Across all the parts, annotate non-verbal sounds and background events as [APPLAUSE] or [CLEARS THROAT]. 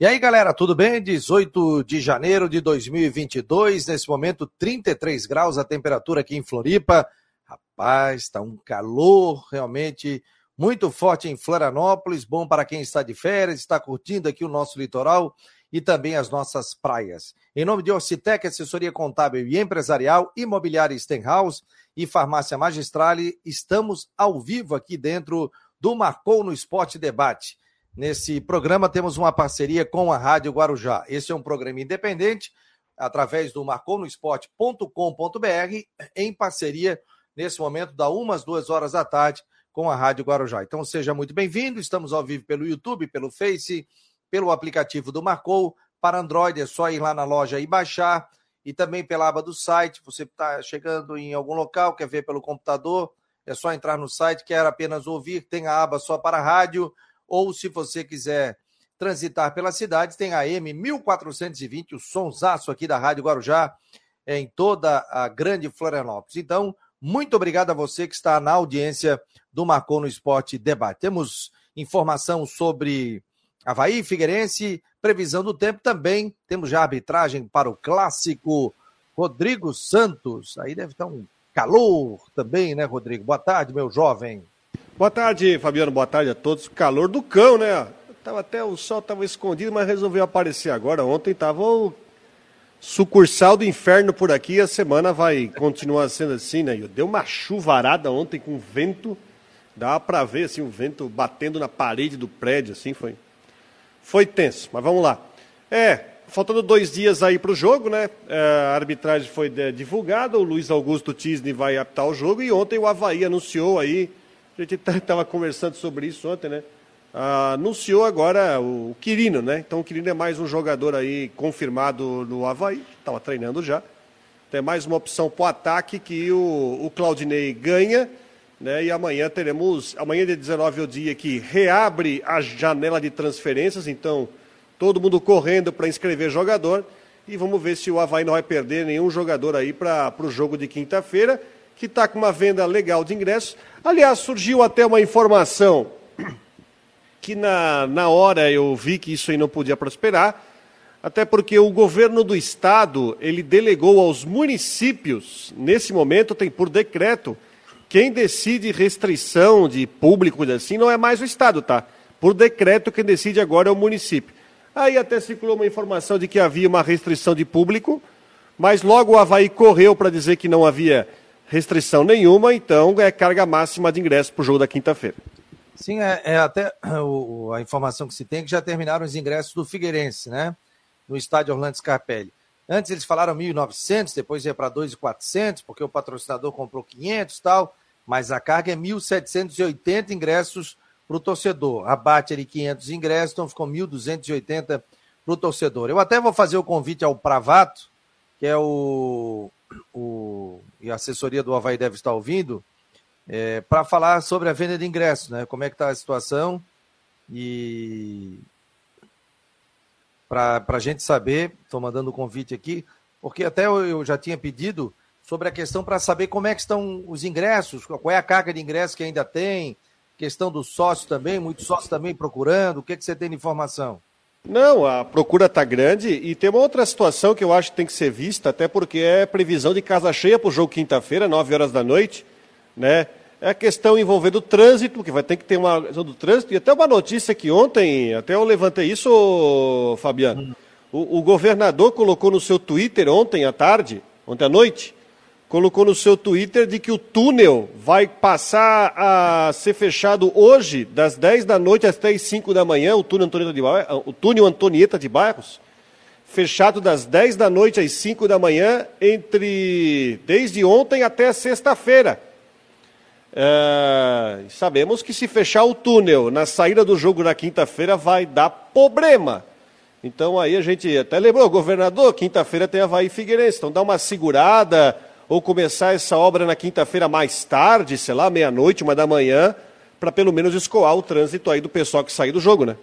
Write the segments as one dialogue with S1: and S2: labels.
S1: E aí, galera, tudo bem? 18 de janeiro de 2022, nesse momento 33 graus a temperatura aqui em Floripa. Rapaz, está um calor realmente muito forte em Florianópolis, bom para quem está de férias, está curtindo aqui o nosso litoral e também as nossas praias. Em nome de Orcitec, assessoria contábil e empresarial, imobiliária Stenhouse e farmácia Magistrale, estamos ao vivo aqui dentro do Marcou no Esporte Debate. Nesse programa temos uma parceria com a Rádio Guarujá. Esse é um programa independente, através do marconosport.com.br, em parceria, nesse momento, da umas duas horas da tarde, com a Rádio Guarujá. Então seja muito bem-vindo, estamos ao vivo pelo YouTube, pelo Face, pelo aplicativo do Marcou. Para Android é só ir lá na loja e baixar, e também pela aba do site. Você está chegando em algum local, quer ver pelo computador, é só entrar no site, quer apenas ouvir, tem a aba só para rádio ou se você quiser transitar pela cidade, tem a M 1420, o sonsaço aqui da Rádio Guarujá, em toda a grande Florianópolis. Então, muito obrigado a você que está na audiência do Marcou no Esporte Debate. Temos informação sobre Havaí, Figueirense, previsão do tempo também. Temos já arbitragem para o clássico Rodrigo Santos. Aí deve estar um calor também, né, Rodrigo? Boa tarde, meu jovem.
S2: Boa tarde, Fabiano. Boa tarde a todos. Calor do cão, né? Tava até o sol estava escondido, mas resolveu aparecer agora. Ontem estava o sucursal do inferno por aqui. A semana vai continuar sendo assim, né? Deu uma chuvarada ontem com vento. Dá para ver assim o vento batendo na parede do prédio, assim foi. Foi tenso, mas vamos lá. É, faltando dois dias aí para o jogo, né? É, a arbitragem foi divulgada, o Luiz Augusto Tisney vai apitar o jogo e ontem o Havaí anunciou aí a gente estava conversando sobre isso ontem, né? Ah, anunciou agora o Quirino, né? Então o Quirino é mais um jogador aí confirmado no Havaí, estava treinando já. Tem mais uma opção para o ataque que o, o Claudinei ganha, né? E amanhã teremos, amanhã de 19 é o dia que reabre a janela de transferências, então todo mundo correndo para inscrever jogador. E vamos ver se o Havaí não vai perder nenhum jogador aí para o jogo de quinta-feira que está com uma venda legal de ingressos. Aliás, surgiu até uma informação [CLEARS THROAT] que na, na hora eu vi que isso aí não podia prosperar, até porque o governo do estado, ele delegou aos municípios, nesse momento tem por decreto, quem decide restrição de público assim não é mais o estado, tá? Por decreto quem decide agora é o município. Aí até circulou uma informação de que havia uma restrição de público, mas logo o Havaí correu para dizer que não havia restrição nenhuma, então é carga máxima de ingressos para o jogo da quinta-feira.
S1: Sim, é, é até [COUGHS] o, a informação que se tem é que já terminaram os ingressos do Figueirense, né? No estádio Orlando Scarpelli. Antes eles falaram 1.900, depois ia para 2.400, porque o patrocinador comprou 500 e tal, mas a carga é 1.780 ingressos para o torcedor. Abate ali 500 ingressos, então ficou 1.280 para o torcedor. Eu até vou fazer o convite ao Pravato, que é o, o, e a assessoria do Havaí deve estar ouvindo, é, para falar sobre a venda de ingressos, né? Como é que está a situação e para a gente saber, estou mandando o convite aqui, porque até eu, eu já tinha pedido sobre a questão para saber como é que estão os ingressos, qual é a carga de ingressos que ainda tem, questão dos sócios também, muitos sócios também procurando, o que, que você tem de informação?
S2: Não, a procura está grande e tem uma outra situação que eu acho que tem que ser vista, até porque é previsão de casa cheia para o jogo quinta-feira, 9 horas da noite, né? É a questão envolvendo o trânsito, que vai ter que ter uma questão do trânsito, e até uma notícia que ontem, até eu levantei isso, Fabiano. O, o governador colocou no seu Twitter ontem à tarde, ontem à noite, colocou no seu Twitter de que o túnel vai passar a ser fechado hoje, das 10 da noite até as 5 da manhã, o túnel Antonieta de, Bairros, o túnel Antonieta de Bairros, fechado das 10 da noite às 5 da manhã, entre desde ontem até sexta-feira. É, sabemos que se fechar o túnel na saída do jogo na quinta-feira vai dar problema. Então aí a gente até lembrou, governador, quinta-feira tem Havaí Figueirense, então dá uma segurada, ou começar essa obra na quinta-feira mais tarde, sei lá, meia-noite, uma da manhã, para pelo menos escoar o trânsito aí do pessoal que sair do jogo, né?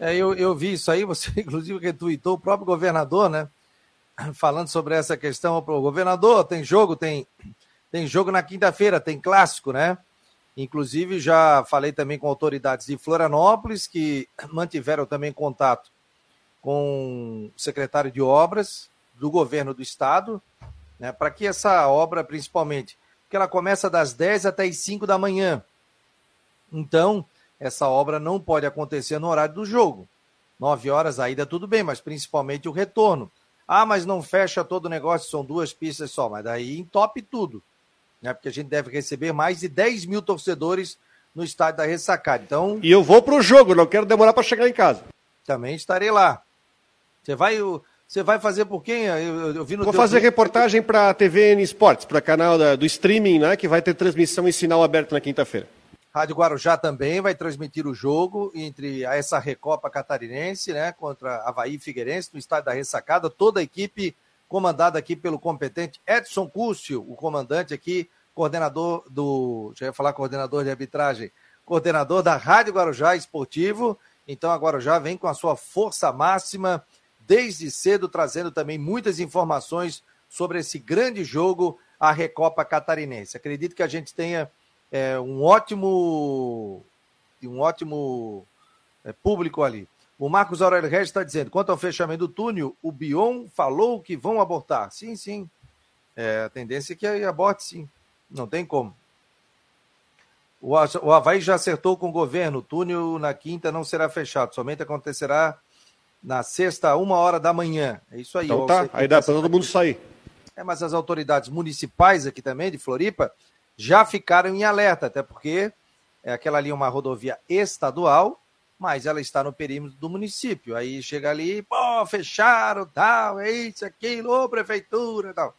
S1: É, eu, eu vi isso aí, você [LAUGHS] inclusive retweetou o próprio governador, né? [CLEARS THROAT] Falando sobre essa questão, o governador, tem jogo, tem, tem jogo na quinta-feira, tem clássico, né? Inclusive, já falei também com autoridades de Florianópolis que [CLEARS THROAT] mantiveram também contato com o secretário de obras do governo do estado, né, para que essa obra, principalmente, que ela começa das 10 até as 5 da manhã. Então, essa obra não pode acontecer no horário do jogo. 9 horas ainda tudo bem, mas principalmente o retorno. Ah, mas não fecha todo o negócio, são duas pistas só, mas daí entope tudo. Né? Porque a gente deve receber mais de 10 mil torcedores no estádio da Ressacada. Então,
S2: e eu vou para o jogo, não quero demorar para chegar em casa.
S1: Também estarei lá. Você vai, você vai fazer por quem? Eu, eu vi no
S2: Vou fazer reportagem para a TVN Esportes, para canal da, do streaming, né, que vai ter transmissão em sinal aberto na quinta-feira.
S1: Rádio Guarujá também vai transmitir o jogo entre essa Recopa Catarinense, né, contra Havaí Figueirense, no estádio da Ressacada. Toda a equipe comandada aqui pelo competente Edson Cúcio, o comandante aqui, coordenador do. Já ia falar coordenador de arbitragem, coordenador da Rádio Guarujá Esportivo. Então a Guarujá vem com a sua força máxima desde cedo, trazendo também muitas informações sobre esse grande jogo, a Recopa Catarinense. Acredito que a gente tenha é, um ótimo, um ótimo é, público ali. O Marcos Aurélio Regis está dizendo: quanto ao fechamento do túnel, o Bion falou que vão abortar. Sim, sim. É, a tendência é que aborte, sim. Não tem como. O, Havaí já acertou com o governo: o túnel na quinta não será fechado, somente acontecerá na sexta, uma hora da manhã. É isso aí.
S2: Então tá, aí dá para todo mundo sair.
S1: É, mas as autoridades municipais aqui também, de Floripa, já ficaram em alerta, até porque é aquela ali é uma rodovia estadual, mas ela está no perímetro do município. Aí chega ali, pô, fecharam, tal, é isso, aquilo, ô, prefeitura, tal.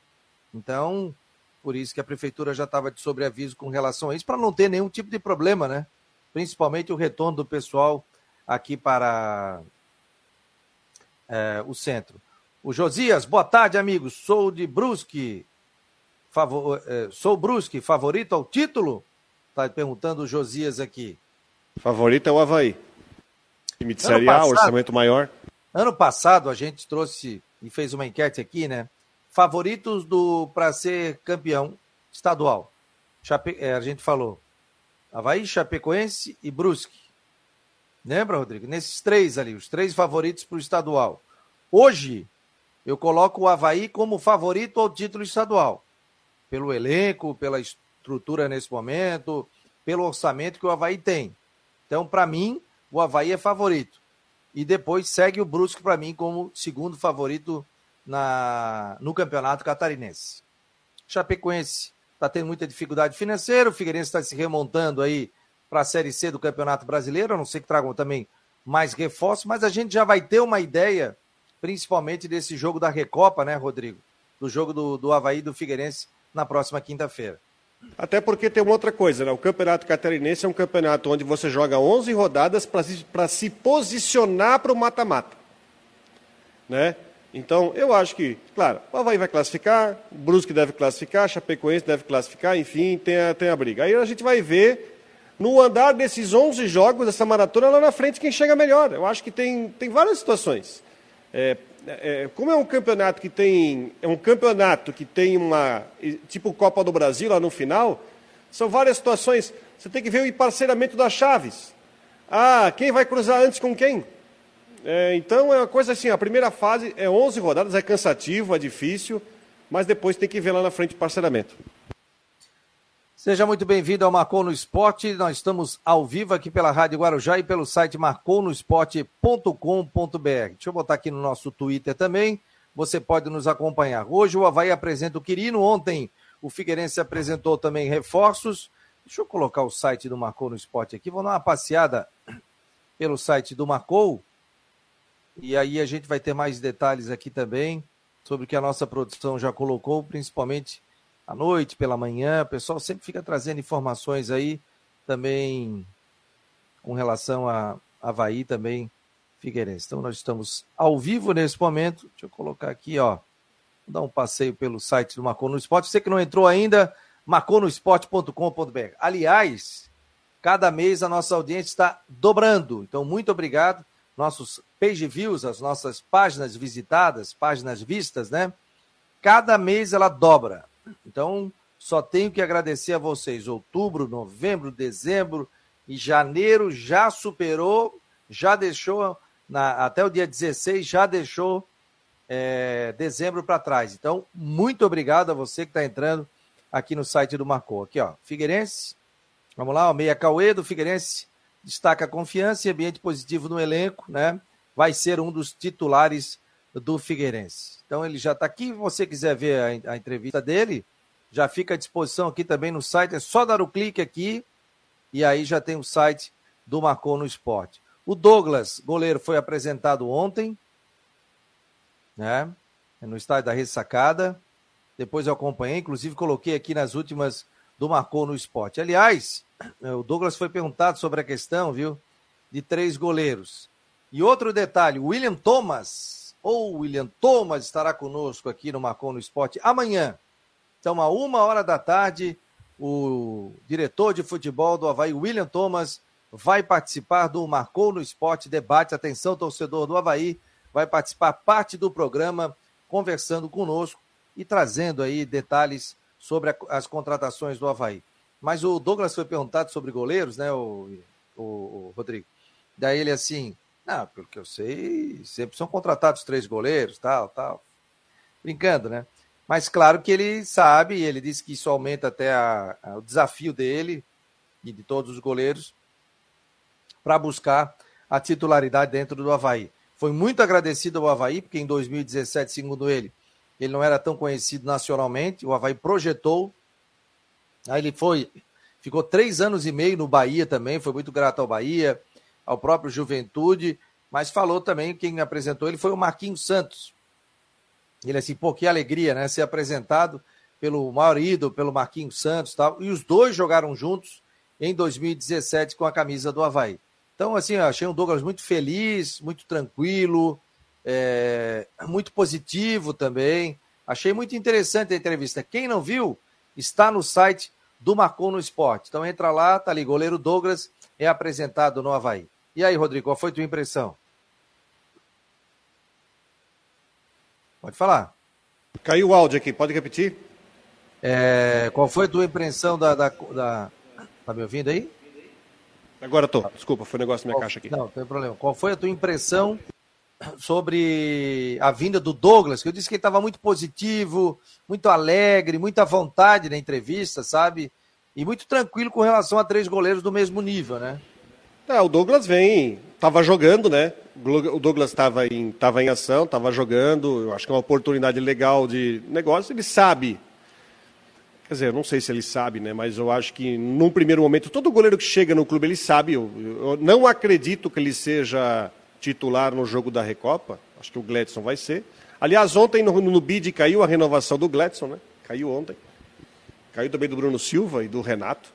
S1: Então, por isso que a prefeitura já estava de sobreaviso com relação a isso, para não ter nenhum tipo de problema, né? Principalmente o retorno do pessoal aqui para é, o centro. O Josias, boa tarde, amigos. Sou de Brusque. Favor, é, sou Brusque, favorito ao título? Está perguntando o Josias aqui.
S2: Favorito é o Havaí. Time de Série A, orçamento maior.
S1: Ano passado a gente trouxe e fez uma enquete aqui, né? Favoritos do para ser campeão estadual. Chape, é, a gente falou Havaí, Chapecoense e Brusque. Lembra, Rodrigo? Nesses três ali, os três favoritos para o estadual. Hoje, eu coloco o Havaí como favorito ao título estadual. Pelo elenco, pela estrutura nesse momento, pelo orçamento que o Havaí tem. Então, para mim, o Havaí é favorito. E depois segue o Brusque para mim como segundo favorito na, no campeonato catarinense. Chapecoense está tendo muita dificuldade financeira, o Figueirense está se remontando aí para a Série C do Campeonato Brasileiro, a não ser que tragam também mais reforços, mas a gente já vai ter uma ideia, principalmente desse jogo da Recopa, né, Rodrigo? Do jogo do, do Havaí do Figueirense na próxima quinta-feira.
S2: Até porque tem uma outra coisa, né? O Campeonato Catarinense é um campeonato onde você joga 11 rodadas para se, se posicionar para o mata-mata. Né? Então, eu acho que, claro, o Havaí vai classificar, o Brusque deve classificar, Chapecoense deve classificar, enfim, tem a, tem a briga. Aí a gente vai ver no andar desses 11 jogos, dessa maratona, lá na frente, quem chega melhor. Eu acho que tem, tem várias situações. É, é, como é um campeonato que tem é um campeonato que tem uma tipo Copa do Brasil lá no final, são várias situações. Você tem que ver o parceiramento das chaves. Ah, quem vai cruzar antes com quem? É, então é uma coisa assim, a primeira fase é 11 rodadas, é cansativo, é difícil, mas depois tem que ver lá na frente o parceiramento.
S1: Seja muito bem-vindo ao Marcou no Esporte. Nós estamos ao vivo aqui pela Rádio Guarujá e pelo site marconosport.com.br. Deixa eu botar aqui no nosso Twitter também. Você pode nos acompanhar. Hoje o Havaí apresenta o Quirino. Ontem o Figueirense apresentou também reforços. Deixa eu colocar o site do Marcou no Esporte aqui. Vou dar uma passeada pelo site do Marcou. E aí a gente vai ter mais detalhes aqui também sobre o que a nossa produção já colocou, principalmente à noite, pela manhã. O pessoal sempre fica trazendo informações aí também com relação a Havaí também, Figueirense. Então nós estamos ao vivo nesse momento. Deixa eu colocar aqui, ó. Vou dar um passeio pelo site do Marcou no Esporte. Você que não entrou ainda, marconosport.com.br. Aliás, cada mês a nossa audiência está dobrando. Então, muito obrigado. Nossos page views, as nossas páginas visitadas, páginas vistas, né? Cada mês ela dobra. Então, só tenho que agradecer a vocês. Outubro, novembro, dezembro e janeiro já superou, já deixou na, até o dia 16 já deixou é, dezembro para trás. Então, muito obrigado a você que está entrando aqui no site do Marcou. Aqui, ó, Figueirense, vamos lá, o Meia Cauê do Figueirense destaca confiança e ambiente positivo no elenco, né? Vai ser um dos titulares do Figueirense. Então ele já está aqui. Se você quiser ver a, a, entrevista dele, já fica à disposição aqui também no site. É só dar o clique aqui e aí já tem o site do Marcou no Esporte. O Douglas, goleiro, foi apresentado ontem, né? No estádio da Ressacada. Depois eu acompanhei, inclusive coloquei aqui nas últimas do Marcou no Esporte. Aliás, o Douglas foi perguntado sobre a questão, viu? De três goleiros. E outro detalhe, William Thomas, ou William Thomas, estará conosco aqui no Marcou no Esporte amanhã. Então, a uma hora da tarde, o diretor de futebol do Havaí, William Thomas, vai participar do Marcou no Esporte Debate. Atenção, torcedor do Havaí, vai participar parte do programa, conversando conosco e trazendo aí detalhes sobre a, as contratações do Havaí. Mas o Douglas foi perguntado sobre goleiros, né, o, o, o Rodrigo? Daí ele assim, não, pelo que eu sei, sempre são contratados três goleiros, tal, tal. Brincando, né? Mas claro que ele sabe, ele disse que isso aumenta até a, a, o desafio dele e de todos os goleiros para buscar a titularidade dentro do Havaí. Foi muito agradecido ao Havaí, porque em 2017, segundo ele, ele não era tão conhecido nacionalmente. O Havaí projetou. Aí ele foi, ficou três anos e meio no Bahia também, foi muito grato ao Bahia, ao próprio Juventude, mas falou também, quem apresentou ele foi o Marquinhos Santos. Ele assim, pô, que alegria, né? Ser apresentado pelo maior ídolo, pelo Marquinhos Santos e tal. E os dois jogaram juntos em 2017 com a camisa do Havaí. Então, assim, achei o Douglas muito feliz, muito tranquilo, é, muito positivo também. Achei muito interessante a entrevista. Quem não viu, está no site do Marcou no Esporte. Então entra lá, tá ali, goleiro Douglas é apresentado no Havaí. E aí, Rodrigo, qual foi a tua impressão? Pode falar.
S2: Caiu o áudio aqui, pode repetir?
S1: É, qual foi a tua impressão da, da, da... Tá me ouvindo aí?
S2: Agora tô. Desculpa, foi um negócio na minha
S1: Qual,
S2: caixa aqui.
S1: Não, não tem problema. Qual foi a tua impressão sobre a vinda do Douglas? Que eu disse que ele estava muito positivo, muito alegre, muita vontade na entrevista, sabe? E muito tranquilo com relação a três goleiros do mesmo nível, né?
S2: É, o Douglas vem, estava jogando, né? O Douglas estava em, tava em ação, estava jogando. Eu acho que é uma oportunidade legal de negócio. Ele sabe Quer dizer, eu não sei se ele sabe, né? Mas eu acho que num primeiro momento, todo goleiro que chega no clube, ele sabe. Eu, eu não acredito que ele seja titular no jogo da Recopa. Acho que o Gladson vai ser. Aliás, ontem no, no BID caiu a renovação do Gladson, né? Caiu ontem. Caiu também do Bruno Silva e do Renato.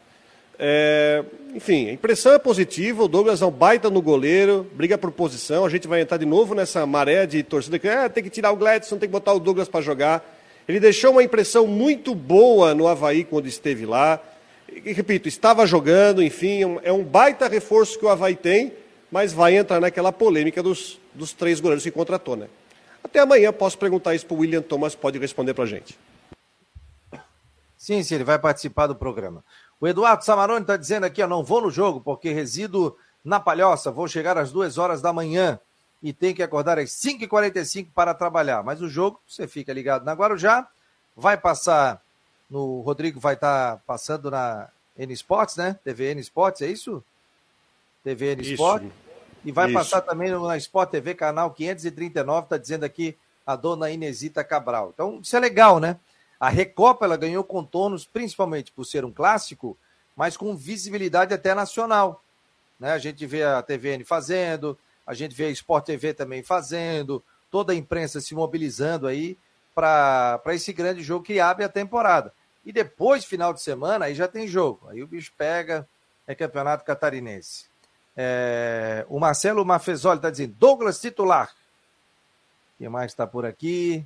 S2: É, enfim, a impressão é positiva. O Douglas é um baita no goleiro, briga por posição. A gente vai entrar de novo nessa maré de torcida que é, tem que tirar o Gladson, tem que botar o Douglas para jogar. Ele deixou uma impressão muito boa no Havaí quando esteve lá. E, repito, estava jogando, enfim, é um baita reforço que o Havaí tem, mas vai entrar naquela polêmica dos, dos três goleiros que contratou, né? Até amanhã posso perguntar isso para o William Thomas, pode responder para a gente.
S1: Sim, sim, ele vai participar do programa. O Eduardo Samarone está dizendo aqui, ó, não vou no jogo porque resido na Palhoça, vou chegar às duas horas da manhã e tem que acordar às 5h45 para trabalhar. Mas o jogo, você fica ligado na Guarujá, vai passar no. Rodrigo vai estar tá passando na N Sports, né? TV N Sports, é isso? TV N Sports. E vai isso. passar também na Sport TV, canal 539, está dizendo aqui a dona Inesita Cabral. Então, isso é legal, né? A Recopa ela ganhou contornos, principalmente por ser um clássico, mas com visibilidade até nacional. Né? A gente vê a TVN fazendo, a gente vê a Sport TV também fazendo, toda a imprensa se mobilizando aí para esse grande jogo que abre a temporada. E depois, final de semana, aí já tem jogo. Aí o bicho pega, é campeonato catarinense. É, o Marcelo Mafezoli está dizendo, Douglas titular. Quem mais está por aqui?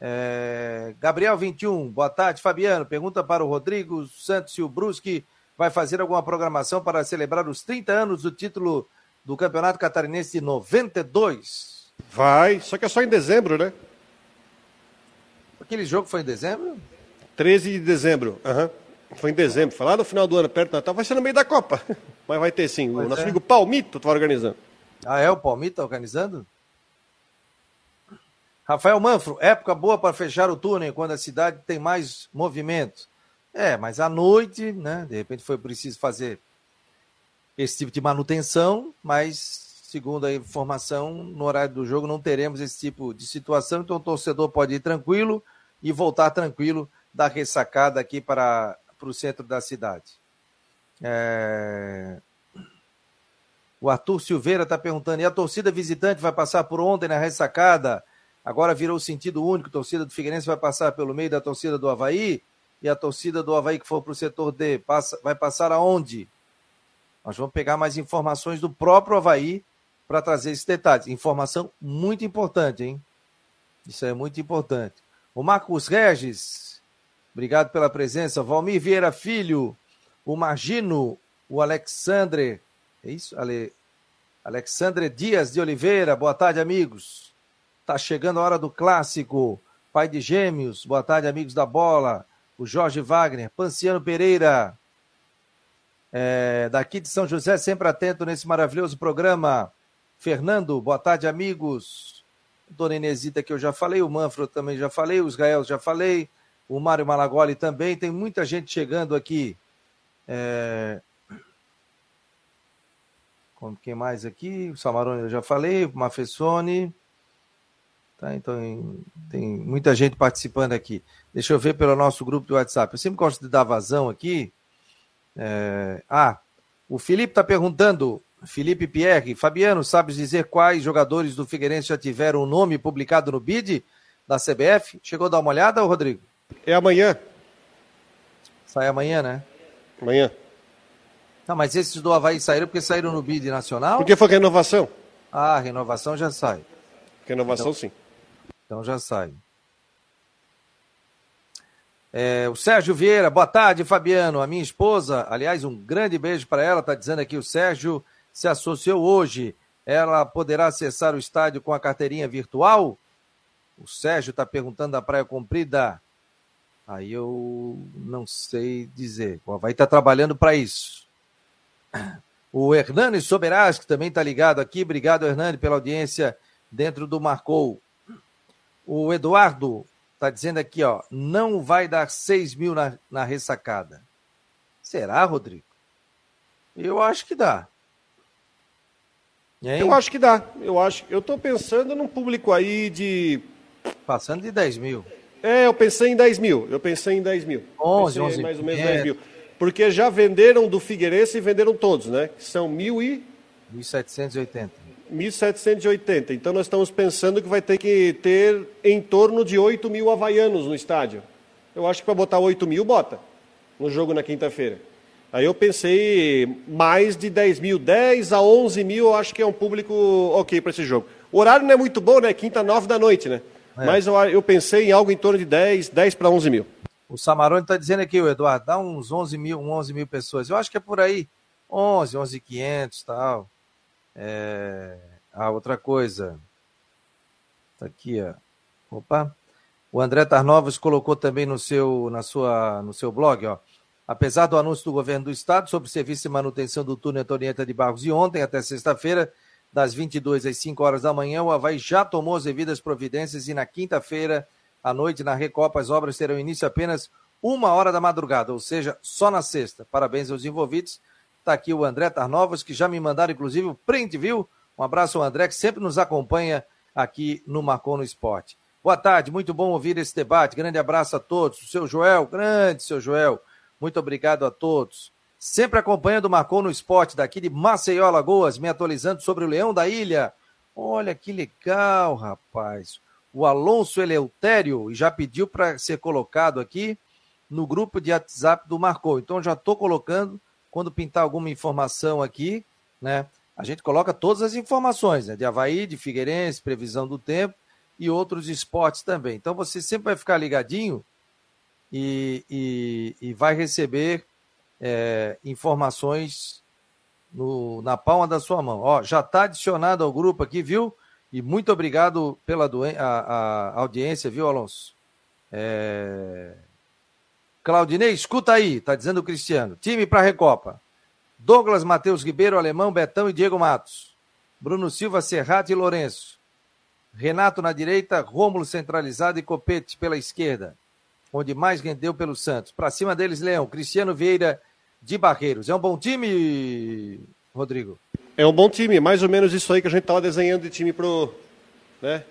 S1: É, Gabriel 21, boa tarde, Fabiano. Pergunta para o Rodrigo Santos e o Brusque vai fazer alguma programação para celebrar os 30 anos do título do Campeonato Catarinense de 92.
S2: Vai, só que é só em dezembro, né?
S1: Aquele jogo foi em dezembro?
S2: 13 de dezembro, uhum. Foi em dezembro, foi lá no final do ano, perto do Natal, vai ser no meio da Copa. [LAUGHS] Mas vai ter sim, pois o nosso é. amigo Palmito está organizando.
S1: Ah, é? O Palmito tá organizando? Rafael Manfro, época boa para fechar o túnel quando a cidade tem mais movimento. É, mas à noite, né? De repente foi preciso fazer esse tipo de manutenção, mas segundo a informação, no horário do jogo não teremos esse tipo de situação, então o torcedor pode ir tranquilo e voltar tranquilo da ressacada aqui para, para o centro da cidade. É... O Arthur Silveira está perguntando: e a torcida visitante vai passar por ontem na ressacada? Agora virou sentido único, torcida do Figueirense vai passar pelo meio da torcida do Havaí, e a torcida do Havaí que for para o setor D passa, vai passar aonde? Nós vamos pegar mais informações do próprio Havaí para trazer esses detalhes. Informação muito importante, hein? Isso é muito importante. O Marcos Regis, obrigado pela presença. Valmir Vieira Filho, o Margino, o Alexandre, é isso? Ale... Alexandre Dias de Oliveira, boa tarde, amigos. Tá chegando a hora do clássico. Pai de Gêmeos, boa tarde, amigos da bola. O Jorge Wagner, Panciano Pereira, é, daqui de São José, sempre atento nesse maravilhoso programa. Fernando, boa tarde, amigos. Dona Inesita, que eu já falei, o Manfro também já falei, o Israel já falei, o Mário Malagoli também. Tem muita gente chegando aqui. É... Quem mais aqui? O Samarone eu já falei, o Mafessone. Tá, então tem muita gente participando aqui. Deixa eu ver pelo nosso grupo do WhatsApp. Eu sempre gosto de dar vazão aqui. É... Ah, o Felipe está perguntando, Felipe Pierre, Fabiano, sabes dizer quais jogadores do Figueirense já tiveram o nome publicado no BID da CBF? Chegou a dar uma olhada, Rodrigo?
S2: É amanhã.
S1: Sai amanhã, né?
S2: Amanhã.
S1: Não, mas esses do Havaí saíram porque saíram no BID nacional?
S2: Porque foi renovação.
S1: Ah, renovação já sai.
S2: Renovação então, sim.
S1: Então já sai. É, o Sérgio Vieira, boa tarde, Fabiano. A minha esposa, aliás, um grande beijo para ela, está dizendo aqui, o Sérgio se associou hoje. Ela poderá acessar o estádio com a carteirinha virtual? O Sérgio está perguntando da Praia Comprida. Aí eu não sei dizer. Vai estar tá trabalhando para isso. O Hernani Soberas, que também está ligado aqui. Obrigado, Hernani, pela audiência dentro do Marcou. O Eduardo está dizendo aqui, ó, não vai dar 6 mil na, na ressacada. Será, Rodrigo? Eu acho que dá.
S2: Eu acho que dá. Eu acho. Eu estou pensando num público aí de.
S1: Passando de 10 mil.
S2: É, eu pensei em 10 mil. Eu pensei em 10 mil.
S1: 11, 11
S2: mais ou menos 10 mil. Porque já venderam do Figueirense e venderam todos, né? São mil e.
S1: 1.780.
S2: 1.780. Então nós estamos pensando que vai ter que ter em torno de 8 mil havaianos no estádio. Eu acho que para botar 8 mil, bota. No jogo na quinta-feira. Aí eu pensei mais de 10 mil, 10 a 11 mil, eu acho que é um público ok para esse jogo. O horário não é muito bom, né? Quinta, 9 da noite, né? É. Mas eu, eu, pensei em algo em torno de 10, 10 para 11 mil.
S1: O Samarone está dizendo aqui, o Eduardo, dá uns 11 mil, 11 mil pessoas. Eu acho que é por aí, 11, 11 500 tal. É... Ah, outra coisa. Tá aqui, ó. Opa. O André Tarnovas colocou também no seu, na sua, no seu blog, ó. Apesar do anúncio do governo do estado sobre serviço de manutenção do túnel Antonieta de Barros de ontem até sexta-feira, das 22 às 5 horas da manhã, o Havaí já tomou as devidas providências e na quinta-feira, à noite, na Recopa, as obras terão início apenas uma hora da madrugada, ou seja, só na sexta. Parabéns aos envolvidos. Está aqui o André Tarnovas, que já me mandaram, inclusive, o print, viu? Um abraço ao André, que sempre nos acompanha aqui no Marcon no Esporte. Boa tarde, muito bom ouvir esse debate. Grande abraço a todos. O seu Joel, grande seu Joel. Muito obrigado a todos. Sempre acompanhando o Marcou no Esporte daqui de Maceió, Alagoas, me atualizando sobre o Leão da Ilha. Olha que legal, rapaz. O Alonso Eleutério já pediu para ser colocado aqui no grupo de WhatsApp do Marcou. Então já estou colocando, quando pintar alguma informação aqui, né? A gente coloca todas as informações, né? De Havaí, de Figueirense, previsão do tempo e outros esportes também. Então você sempre vai ficar ligadinho e, e, e vai receber é, informações no, na palma da sua mão. Ó, já está adicionado ao grupo aqui, viu? E muito obrigado pela a, a audiência, viu, Alonso? É... Claudinei, escuta aí, tá dizendo o Cristiano. Time para Recopa. Douglas, Matheus Ribeiro, Alemão, Betão e Diego Matos. Bruno Silva, Serrato e Lourenço. Renato na direita, Rômulo centralizado e Copete pela esquerda, onde mais rendeu pelo Santos. Para cima deles, Leão, Cristiano Vieira de Barreiros. É um bom time, Rodrigo?
S2: É um bom time, mais ou menos isso aí que a gente estava desenhando de time pro, né,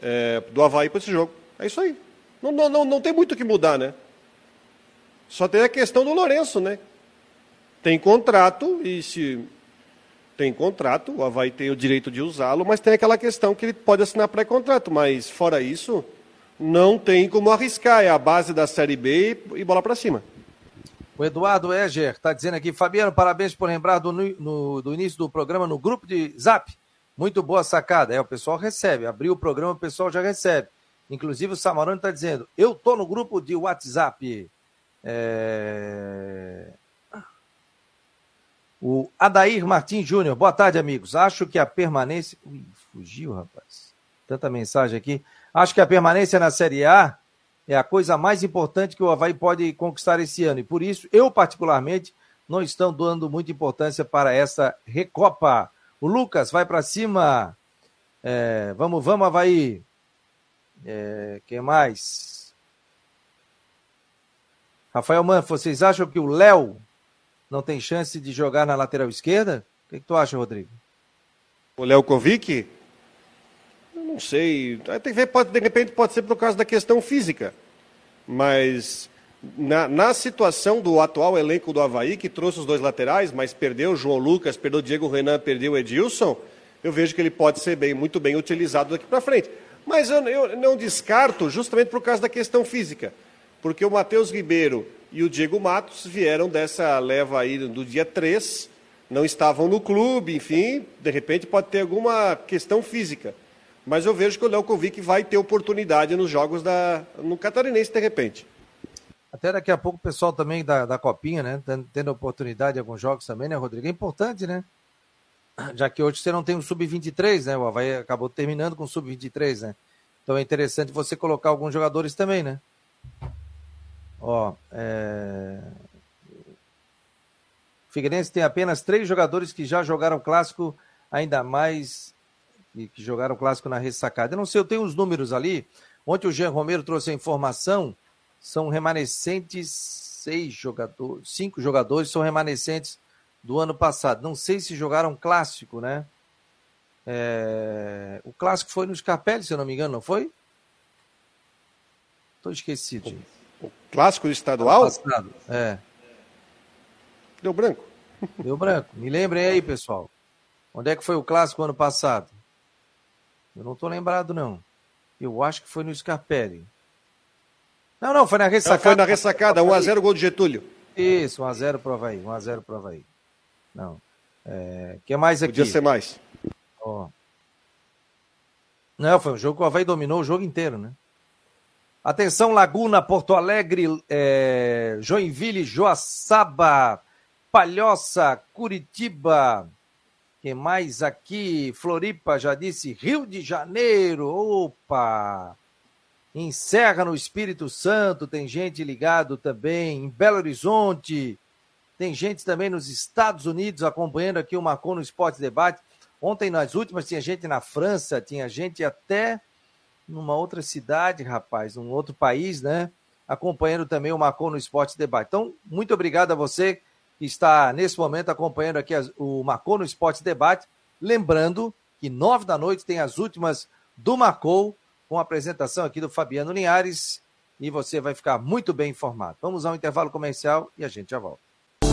S2: é, do Havaí para esse jogo. É isso aí. Não, não, não, não tem muito o que mudar, né? Só tem a questão do Lourenço, né? Tem contrato e se tem contrato, o Havaí tem o direito de usá-lo, mas tem aquela questão que ele pode assinar pré-contrato, mas fora isso, não tem como arriscar, é a base da Série B e bola para cima.
S1: O Eduardo Eger está dizendo aqui, Fabiano, parabéns por lembrar do, no, do início do programa no grupo de Zap. Muito boa sacada. É, o pessoal recebe. Abriu o programa, o pessoal já recebe. Inclusive o Samarone está dizendo, eu tô no grupo de WhatsApp. É... O Adair Martins Júnior, boa tarde, amigos. Acho que a permanência. Ui, fugiu, rapaz. Tanta mensagem aqui. Acho que a permanência na Série A é a coisa mais importante que o Havaí pode conquistar esse ano. E por isso, eu, particularmente, não estou dando muita importância para essa Recopa. O Lucas vai para cima. É, vamos, vamos, Havaí. É, quem mais? Rafael Manfo, vocês acham que o Léo não tem chance de jogar na lateral esquerda? O que, que tu acha, Rodrigo?
S2: O Léo Kovic? Não sei. Tem que ver, pode, de repente pode ser por causa da questão física. Mas na, na, situação do atual elenco do Havaí, que trouxe os dois laterais, mas perdeu o João Lucas, perdeu o Diego Renan, perdeu o Edilson, eu vejo que ele pode ser bem, muito bem utilizado daqui para frente. Mas eu, eu não descarto justamente por causa da questão física. Porque o Matheus Ribeiro e o Diego Matos vieram dessa leva aí do dia 3, não estavam no clube, enfim, de repente pode ter alguma questão física. Mas eu vejo que o Léo Kovic vai ter oportunidade nos jogos da, no Catarinense, de repente.
S1: Até daqui a pouco o pessoal também da, da Copinha, né? Tendo oportunidade em alguns jogos também, né, Rodrigo? É importante, né? Já que hoje você não tem um sub-23, né? O Havaí acabou terminando com sub-23, né? Então é interessante você colocar alguns jogadores também, né? Ó, é... Figueirense tem apenas três jogadores que já jogaram clássico, ainda mais que, que jogaram clássico na ressacada. Eu não sei, eu tenho os números ali. Ontem o Jean Romero trouxe a informação, são remanescentes seis jogadores, cinco jogadores são remanescentes do ano passado. Não sei se jogaram clássico, né? É... O clássico foi no Scarpelli, se eu não me engano, não foi? Estou esquecido. Gente.
S2: O clássico estadual?
S1: Passado, é.
S2: Deu branco.
S1: Deu branco. Me lembrem aí, pessoal. Onde é que foi o clássico ano passado? Eu não estou lembrado, não. Eu acho que foi no Scarpelli. Não, não, foi na ressacada. Não,
S2: foi na ressacada, 1x0 gol de Getúlio.
S1: Isso, 1x0 pro Havaí, 1x0 pro Havaí. Não. É, que mais aqui?
S2: Podia ser mais.
S1: Ó. Não, foi um jogo que o Havaí dominou o jogo inteiro, né? Atenção, Laguna, Porto Alegre, é, Joinville, Joaçaba, Palhoça, Curitiba. Quem mais aqui? Floripa, já disse. Rio de Janeiro, opa! Encerra no Espírito Santo, tem gente ligado também. Em Belo Horizonte, tem gente também nos Estados Unidos acompanhando aqui o Marcou no Esporte Debate. Ontem, nas últimas, tinha gente na França, tinha gente até numa outra cidade, rapaz, num outro país, né? Acompanhando também o Marcou no Esporte Debate. Então, muito obrigado a você que está nesse momento acompanhando aqui o Marcou no Esporte Debate. Lembrando que nove da noite tem as últimas do Marcou, com a apresentação aqui do Fabiano Linhares, e você vai ficar muito bem informado. Vamos ao intervalo comercial e a gente já volta.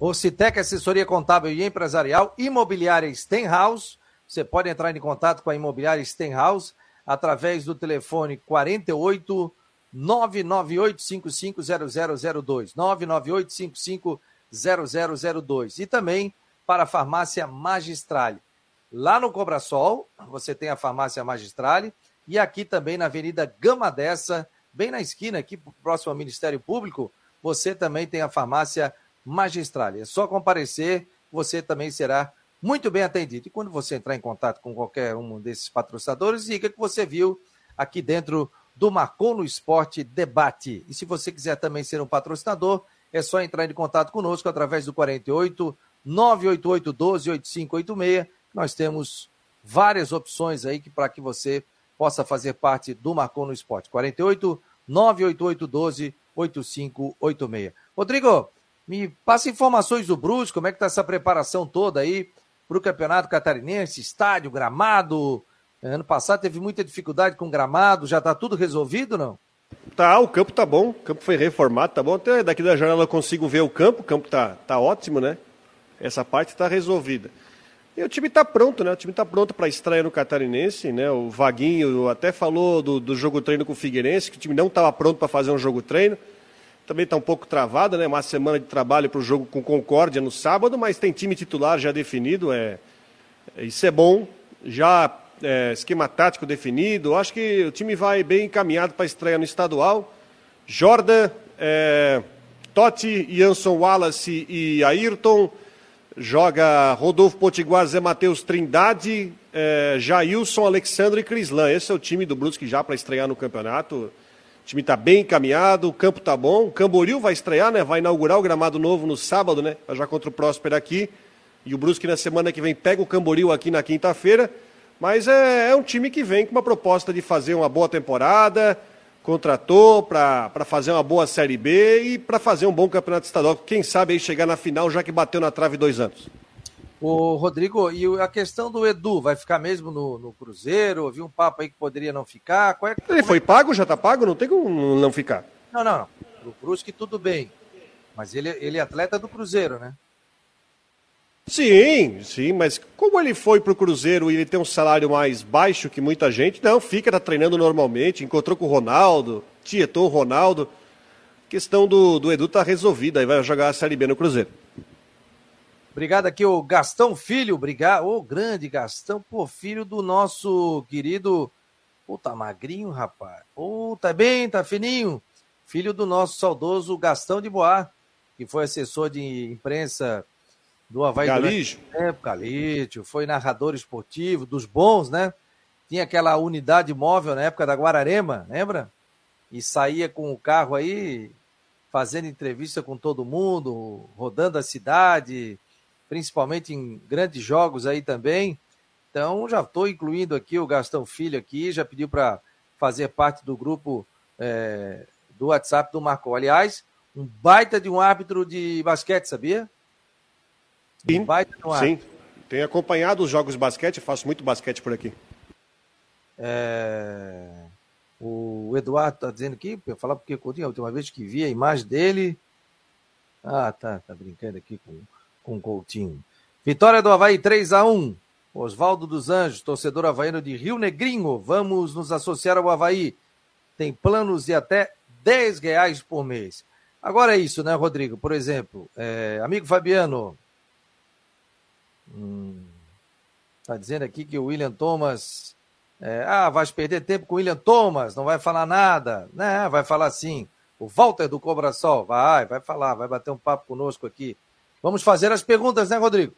S1: Ocitec Assessoria Contábil e Empresarial, Imobiliária Stenhouse. Você pode entrar em contato com a Imobiliária Stenhouse através do telefone 48 998550002, 998550002. E também para a farmácia Magistrale. Lá no Cobrasol, você tem a farmácia Magistrale e aqui também na Avenida Gama Dessa, bem na esquina, aqui próximo ao Ministério Público, você também tem a farmácia Magistrale. É só comparecer, você também será muito bem atendido. E quando você entrar em contato com qualquer um desses patrocinadores, diga que você viu aqui dentro do Marcou no Esporte Debate. E se você quiser também ser um patrocinador, é só entrar em contato conosco através do 48 988 12 8586. Nós temos várias opções aí que, para que você possa fazer parte do Marcou no Esporte. 48 988 12 8586. Rodrigo, me passa informações do Brusque, como é que está essa preparação toda aí para o Campeonato Catarinense, estádio, gramado. Ano passado teve muita dificuldade com gramado, já está tudo resolvido, não?
S2: Tá, o campo tá bom, o campo foi reformado, tá bom. Até daqui da janela eu consigo ver o campo, o campo tá, tá ótimo, né? Essa parte está resolvida. E o time está pronto, né? O time está pronto para estreia no Catarinense, né? O Vaguinho até falou do, do jogo treino com o Figueirense, que o time não estava pronto para fazer um jogo treino. Também está um pouco travado, né? Uma semana de trabalho para o jogo com Concórdia no sábado, mas tem time titular já definido, é, isso é bom. Já é, esquema tático definido. Acho que o time vai bem encaminhado para a estreia no estadual. Jordan, é, Totti, Jansson Wallace e Ayrton. Joga Rodolfo Potiguar, Zé Matheus Trindade, é, Jailson, Alexandre e Crislan. Esse é o time do Brusque já para estrear no campeonato. Time está bem encaminhado, o campo está bom. O Camboriú vai estrear, né? Vai inaugurar o gramado novo no sábado, né? Já contra o Próspero aqui. E o Brusque na semana que vem pega o Camboriú aqui na quinta-feira. Mas é, é, um time que vem com uma proposta de fazer uma boa temporada, contratou para fazer uma boa Série B e para fazer um bom campeonato estadual. Quem sabe aí chegar na final, já que bateu na trave dois anos.
S1: O Rodrigo, e a questão do Edu, vai ficar mesmo no, no Cruzeiro? Ouvi um papo aí que poderia não ficar.
S2: É, Ele foi é... pago, já está pago, não tem como não ficar.
S1: Não, não, não. O Brusque tudo bem. Mas ele, ele é atleta do Cruzeiro, né?
S2: Sim, sim, mas como ele foi para o Cruzeiro e ele tem um salário mais baixo que muita gente, não, fica tá treinando normalmente, encontrou com o Ronaldo, tietou o Ronaldo. A questão do, do Edu tá resolvida, aí vai jogar a Série B no Cruzeiro.
S1: Obrigado aqui, o Gastão Filho, obrigado, ô grande Gastão, pô, filho do nosso querido, pô, tá magrinho, rapaz, pô, tá bem, tá fininho, filho do nosso saudoso Gastão de Boar, que foi assessor de imprensa do Havaí
S2: Galício.
S1: Tempo, Galício, foi narrador esportivo, dos bons, né? Tinha aquela unidade móvel na época da Guararema, lembra? E saía com o carro aí, fazendo entrevista com todo mundo, rodando a cidade, principalmente em grandes jogos aí também. Então, já estou incluindo aqui o Gastão Filho aqui, já pediu para fazer parte do grupo é, do WhatsApp do Marco. Aliás, um baita de um árbitro de basquete, sabia?
S2: Sim, sim. Tenho acompanhado os jogos de basquete, faço muito basquete por aqui.
S1: É... O Eduardo está dizendo aqui, eu falar porque Coutinho, a última vez que vi a imagem dele. Ah, tá, tá brincando aqui com, com Coutinho. Vitória do Havaí 3 a 1 Oswaldo dos Anjos, torcedor havaiano de Rio Negrinho. Vamos nos associar ao Havaí. Tem planos de até 10 reais por mês. Agora é isso, né, Rodrigo? Por exemplo, é, amigo Fabiano, Hum, tá dizendo aqui que o William Thomas. É, ah, vai perder tempo com o William Thomas, não vai falar nada. Né? Vai falar sim. O Walter do Cobrasol, vai, vai falar, vai bater um papo conosco aqui. Vamos fazer as perguntas, né, Rodrigo?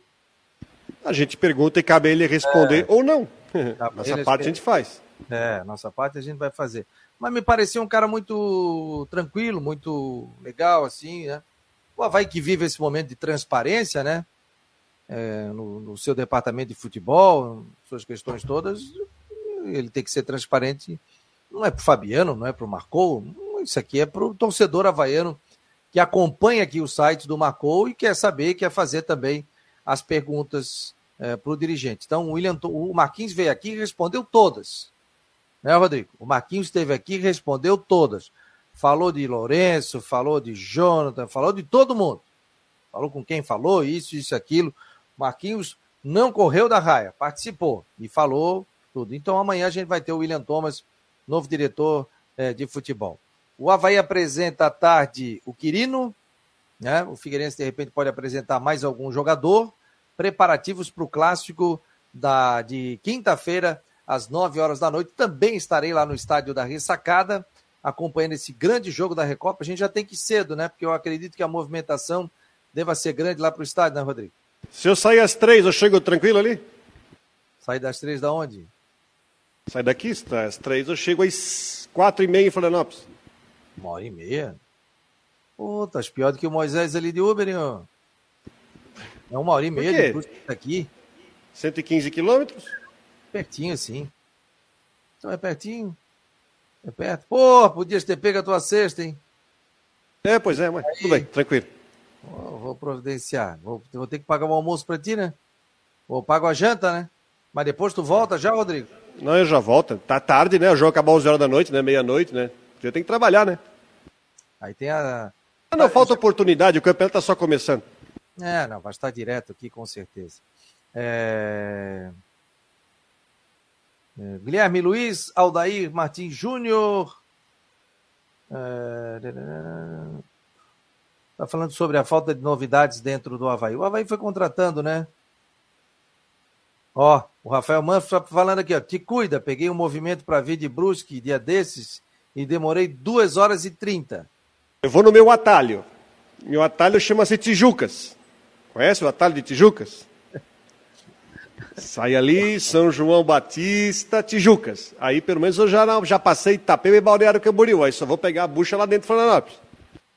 S2: A gente pergunta e cabe ele responder é, ou não. [LAUGHS] Nossa parte a gente faz.
S1: É, nossa parte a gente vai fazer. Mas me parecia um cara muito tranquilo, muito legal, assim, né? O Havaí que vive esse momento de transparência, né? é, no, no, seu departamento de futebol, suas questões todas, ele tem que ser transparente. Não é para o Fabiano, não é para o Marcou, isso aqui é para o torcedor havaiano que acompanha aqui o site do Marcou e quer saber, quer fazer também as perguntas é, para o dirigente. Então, o, William, o Marquinhos veio aqui e respondeu todas. Né, Rodrigo? O Marquinhos esteve aqui e respondeu todas. Falou de Lourenço, falou de Jonathan, falou de todo mundo. Falou com quem falou, isso, isso, aquilo. Marquinhos não correu da raia, participou e falou tudo. Então amanhã a gente vai ter o William Thomas, novo diretor é, de futebol. O Havaí apresenta à tarde o Quirino, né? O Figueirense de repente pode apresentar mais algum jogador. preparativos para o clássico da, de quinta-feira, às 9 horas da noite. Também estarei lá no estádio da Ressacada, acompanhando esse grande jogo da Recopa. A gente já tem que ir cedo, né? Porque eu acredito que a movimentação deva ser grande lá para o estádio, né, Rodrigo?
S2: Se eu sair às três, eu chego tranquilo ali?
S1: Sair das três da onde?
S2: Sai daqui, às três, eu chego às quatro e meia em Florianópolis.
S1: Uma hora e meia? Pô, tá pior do que o Moisés ali de Uber, hein, ó. É uma hora e meia de aqui.
S2: 115 quilômetros?
S1: Pertinho, assim. Então é pertinho. É perto. Pô, podias ter pego a tua cesta, hein?
S2: É, pois é, mas Aí. tudo bem, tranquilo.
S1: Vou, vou providenciar. Vou, vou, ter que pagar o um almoço pra ti, né? Ou pago a janta, né? Mas depois tu volta já, Rodrigo?
S2: Não, eu já volto. Tá tarde, né? O jogo acabou 11 horas da noite, né? Meia-noite, né? Eu tenho que trabalhar, né?
S1: Aí tem a.
S2: Não, não falta oportunidade, o campeonato tá só começando.
S1: É, não, vai estar direto aqui, com certeza. É... É, Guilherme Luiz, Aldair Martins Júnior. Está é... falando sobre a falta de novidades dentro do Havaí. O Havaí foi contratando, né? Ó, o Rafael Manfro está falando aqui, ó. Te cuida, peguei um movimento para vir de Brusque dia desses e demorei duas horas e trinta.
S2: Eu vou no meu atalho. Meu atalho chama-se Tijucas. Conhece o atalho de Tijucas? Sai ali, São João Batista, Tijucas. Aí pelo menos eu já, já passei Itapema e Balneário Camboriú. Aí só vou pegar a bucha lá dentro de Florianópolis.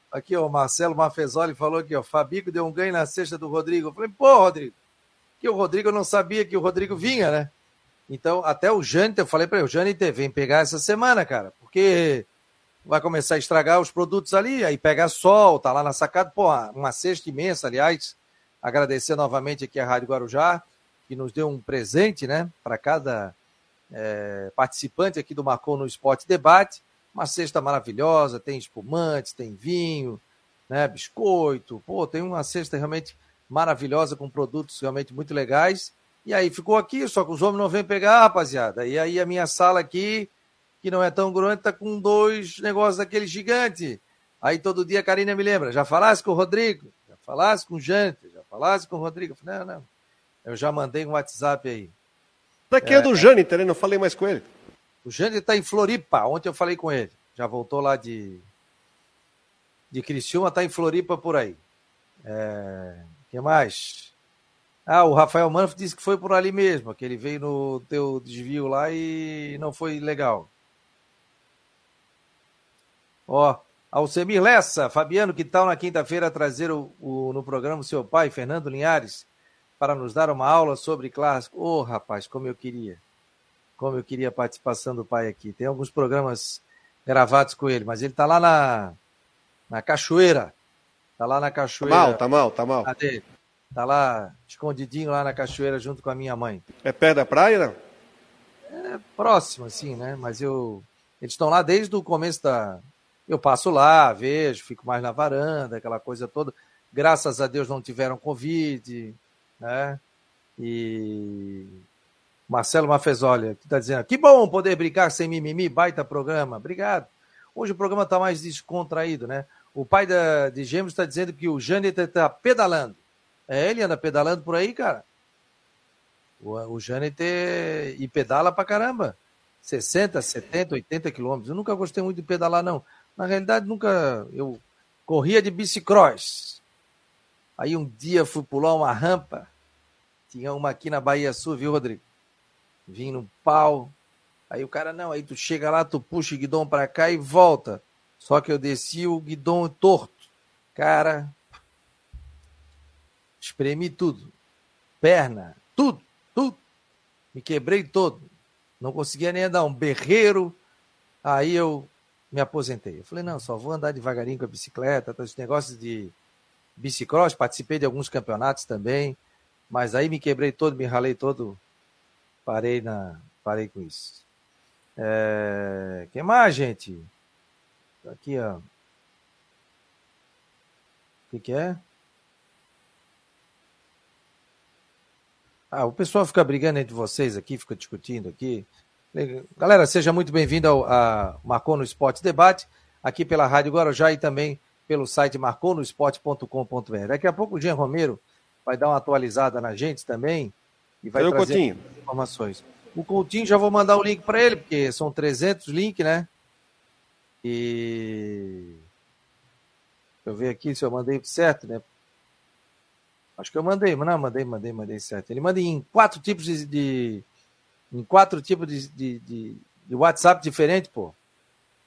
S1: Aqui, o Marcelo Mafezoli falou aqui, ó, Fabico deu um ganho na cesta do Rodrigo. Eu falei, pô, Rodrigo, que o Rodrigo eu não sabia que o Rodrigo vinha, né? Então, até o Jâniter, eu falei para ele, o Jâniter, vem pegar essa semana, cara, porque vai começar a estragar os produtos ali, aí pega sol, tá lá na sacada, pô, uma cesta imensa, aliás, agradecer novamente aqui a Rádio Guarujá, que nos deu um presente, né, para cada é, participante aqui do Marcou no Esporte Debate. Uma cesta maravilhosa, tem espumantes, tem vinho, né, biscoito. Pô, tem uma cesta realmente maravilhosa com produtos realmente muito legais. E aí ficou aqui, só que os homens não vêm pegar, rapaziada. E aí a minha sala aqui, que não é tão grande, tá com dois negócios daquele gigante. Aí todo dia a Karina me lembra, já falasse com o Rodrigo? Já falasse com o Jante? Já falasse com o Rodrigo? Eu falei, não, não. Eu já mandei um WhatsApp aí.
S2: Daqui é, é do Jâniter, né? não falei mais com ele.
S1: O Jâniter está em Floripa, ontem eu falei com ele. Já voltou lá de, de Criciúma, está em Floripa por aí. É... que mais? Ah, o Rafael Manfred disse que foi por ali mesmo, que ele veio no teu desvio lá e não foi legal. Ó, Alcemir Lessa, Fabiano, que tal na quinta-feira trazer o, o, no programa o seu pai, Fernando Linhares? para nos dar uma aula sobre clássico. Ô, oh, rapaz, como eu queria. Como eu queria a participação do pai aqui. Tem alguns programas gravados com ele, mas ele está lá na, na cachoeira. Está lá na cachoeira.
S2: Tá mal, tá mal, tá mal.
S1: Cadê? Tá lá escondidinho lá na cachoeira junto com a minha mãe.
S2: É perto da praia, não?
S1: É próximo, assim, né? Mas eu. Eles estão lá desde o começo da. Eu passo lá, vejo, fico mais na varanda, aquela coisa toda. Graças a Deus não tiveram Covid né? E Marcelo Mafezoli que está dizendo: que bom poder brincar sem mimimi, baita programa. Obrigado. Hoje o programa está mais descontraído, né? O pai da, de Gêmeos está dizendo que o Jâniter está pedalando. É, ele anda pedalando por aí, cara. O, o Jâniter e pedala pra caramba. 60, 70, 80 quilômetros. Eu nunca gostei muito de pedalar, não. Na realidade, nunca. Eu corria de bicicross. Aí um dia fui pular uma rampa tinha uma aqui na Bahia Sul, viu, Rodrigo? Vim no pau. Aí o cara, não, aí tu chega lá, tu puxa o guidão pra cá e volta. Só que eu desci o guidão torto. Cara, espremi tudo. Perna, tudo, tudo. Me quebrei todo. Não conseguia nem andar um berreiro. Aí eu me aposentei. Eu falei, não, só vou andar devagarinho com a bicicleta, tá, esses negócios de bicicross, participei de alguns campeonatos também. Mas aí me quebrei todo, me ralei todo, parei na, parei com isso. É, que mais, gente? Aqui, ó. O que, que é? Ah, o pessoal fica brigando entre vocês aqui, fica discutindo aqui. Galera, seja muito bem-vindo ao a Marcou no Esporte Debate, aqui pela Rádio Guarujá e também pelo site marconosport.com.br. Daqui a pouco o Jean Romero vai dar uma atualizada na gente também e vai
S2: Eu,
S1: trazer
S2: Coutinho.
S1: informações. O Coutinho já vou mandar o link para ele, porque são 300 links, né? E Deixa eu ver aqui se eu mandei certo, né? Acho que eu mandei, mas não, mandei, mandei, mandei certo. Ele manda em quatro tipos de. de em quatro tipos de, de, de, de WhatsApp diferentes, pô.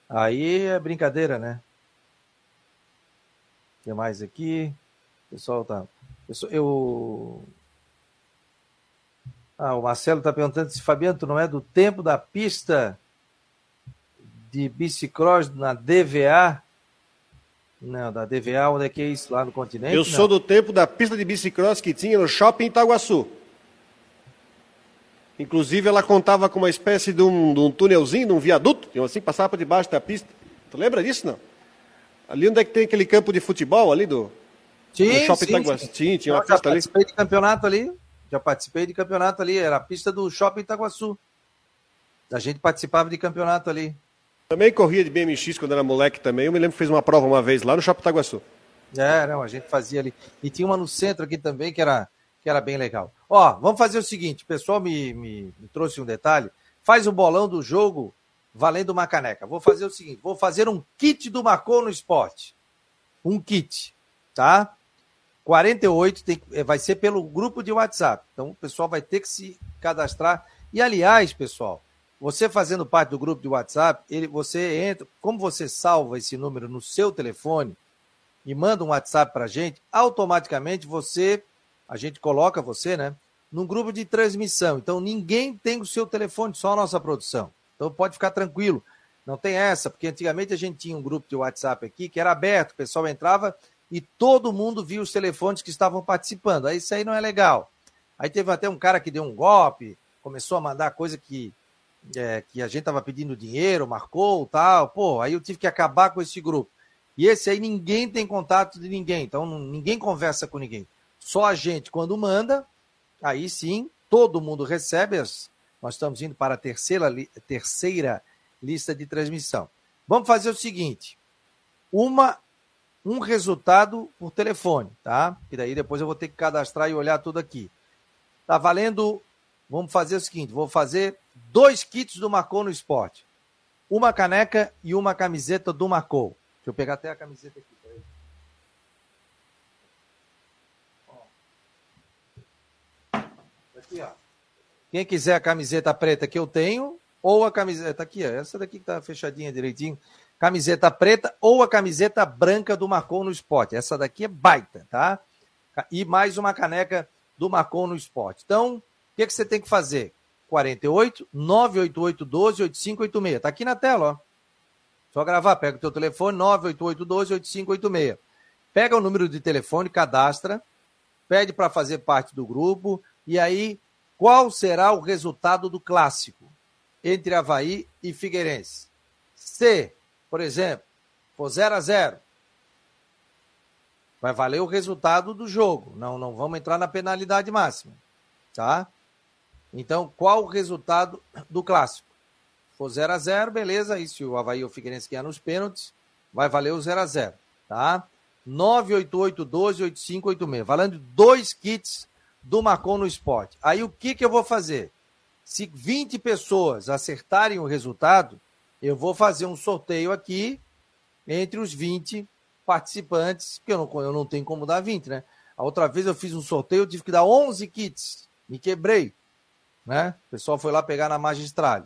S1: Aí é brincadeira, né? O que mais aqui? O pessoal tá. Eu, eu. Ah, o Marcelo tá perguntando se Fabiano, tu não é do tempo da pista de bicicross na DVA? Não, da DVA, onde é que é isso? Lá no continente?
S2: Eu
S1: Não.
S2: sou do tempo da pista de bicicross que tinha no shopping Itaguaçu. Inclusive, ela contava com uma espécie de um, de um túnelzinho, de um viaduto, assim passava por debaixo da pista. Tu lembra disso, não? Ali onde é que tem aquele campo de futebol ali do,
S1: Sim,
S2: do shopping Itaguaçu?
S1: sim.
S2: Tinha, uma
S1: já
S2: pista ali.
S1: participei de campeonato ali. Já participei de campeonato ali. Era a pista do Shopping Itaguaçu. A gente participava de campeonato ali.
S2: Também corria de BMX quando era moleque também. Eu me lembro que fez uma prova uma vez lá no shopping Itaguaçu.
S1: É, não, a gente fazia ali. E tinha uma no centro aqui também que era, que era bem legal. Ó, vamos fazer o seguinte: o pessoal me, me, me trouxe um detalhe. Faz o bolão do jogo valendo uma caneca. Vou fazer o seguinte: vou fazer um kit do Marcou no Esporte. Um kit, tá? 48 tem, eh, vai ser pelo grupo de WhatsApp. Então o pessoal vai ter que se cadastrar. E aliás, pessoal, você fazendo parte do grupo de WhatsApp, ele, você entra, como você salva esse número no seu telefone e manda um WhatsApp para gente, automaticamente você, a gente coloca você, né, num grupo de transmissão. Então ninguém tem o seu telefone, só a nossa produção. Então pode ficar tranquilo. Não tem essa, porque antigamente a gente tinha um grupo de WhatsApp aqui que era aberto, o pessoal entrava e todo mundo via os telefones que estavam participando. Aí isso aí não é legal. Aí teve até um cara que deu um golpe, começou a mandar coisa que, é, que a gente estava pedindo dinheiro, marcou tal. Pô, aí eu tive que acabar com esse grupo. E esse aí ninguém tem contato de ninguém, então ninguém conversa com ninguém. Só a gente, quando manda, aí sim, todo mundo recebe. As, nós estamos indo para a terceira, terceira lista de transmissão. Vamos fazer o seguinte: uma um resultado por telefone, tá? E daí depois eu vou ter que cadastrar e olhar tudo aqui. Tá valendo. Vamos fazer o seguinte: vou fazer dois kits do Marcou no Esporte. Uma caneca e uma camiseta do Marcou. Deixa eu pegar até a camiseta aqui. peraí. Ó. Aqui, ó. Quem quiser a camiseta preta que eu tenho, ou a camiseta aqui, ó, essa daqui que tá fechadinha direitinho, camiseta preta ou a camiseta branca do Marcon no Esporte. Essa daqui é baita, tá? E mais uma caneca do Marcon no Esporte. Então, o que, que você tem que fazer? 48 988 12 8586. Tá aqui na tela, ó. Só gravar, pega o teu telefone 988 12 8586. Pega o número de telefone, cadastra, pede para fazer parte do grupo e aí qual será o resultado do clássico entre Havaí e Figueirense? Se, por exemplo, for 0 a 0 vai valer o resultado do jogo. Não, não vamos entrar na penalidade máxima, tá? Então, qual o resultado do clássico? For 0 a 0 beleza. E se o Havaí ou o Figueirense ganhar nos pênaltis, vai valer o 0 a 0 tá? 988-12-8586. Valendo dois kits do Marcon no Esporte. Aí o que, que eu vou fazer? Se 20 pessoas acertarem o resultado, eu vou fazer um sorteio aqui entre os 20 participantes, porque eu não, eu não tenho como dar 20, né? A outra vez eu fiz um sorteio, eu tive que dar 11 kits, me quebrei, né? O pessoal foi lá pegar na magistrale.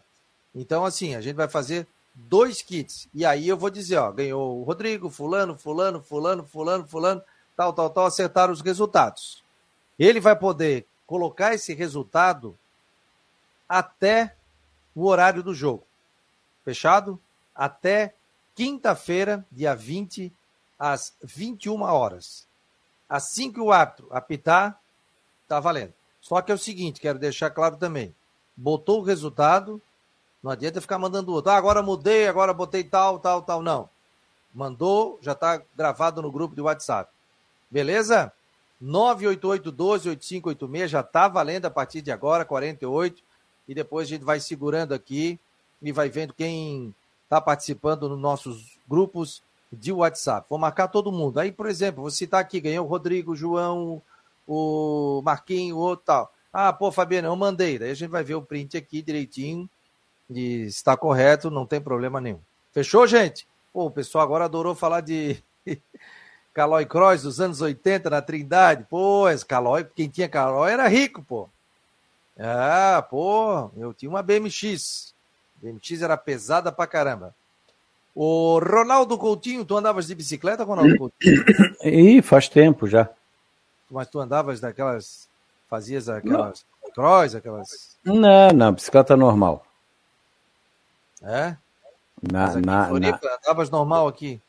S1: Então, assim, a gente vai fazer dois kits. E aí eu vou dizer, ó, ganhou o Rodrigo, fulano, fulano, fulano, fulano, fulano, tal, tal, tal, acertaram os resultados. Ele vai poder colocar esse resultado até o horário do jogo. Fechado? Até quinta-feira, dia 20, às 21 horas. Assim que o árbitro apitar, tá valendo. Só que é o seguinte, quero deixar claro também. Botou o resultado, não adianta ficar mandando outro. Ah, agora mudei, agora botei tal, tal, tal. Não. Mandou, já está gravado no grupo de WhatsApp. Beleza? 988-12-8586 já está valendo a partir de agora, 48. E depois a gente vai segurando aqui e vai vendo quem está participando nos nossos grupos de WhatsApp. Vou marcar todo mundo. Aí, por exemplo, vou citar aqui, ganhou o Rodrigo, o João, o Marquinho, o outro tal. Ah, pô, Fabiano, eu mandei. Daí a gente vai ver o print aqui direitinho. E está correto, não tem problema nenhum. Fechou, gente? Pô, o pessoal agora adorou falar de [LAUGHS] Calói Cross dos anos 80 na Trindade. Pô, esse Calói, quem tinha Calói era rico, pô. Ah, pô, eu tinha uma BMX. BMX era pesada pra caramba. O Ronaldo Coutinho, tu andavas de bicicleta, Ronaldo Coutinho?
S3: Ih, faz tempo já.
S1: Mas tu andavas daquelas. Fazias aquelas não. cross, aquelas.
S3: Não, não, bicicleta normal.
S1: É?
S3: Na, na,
S1: na... Andavas normal aqui?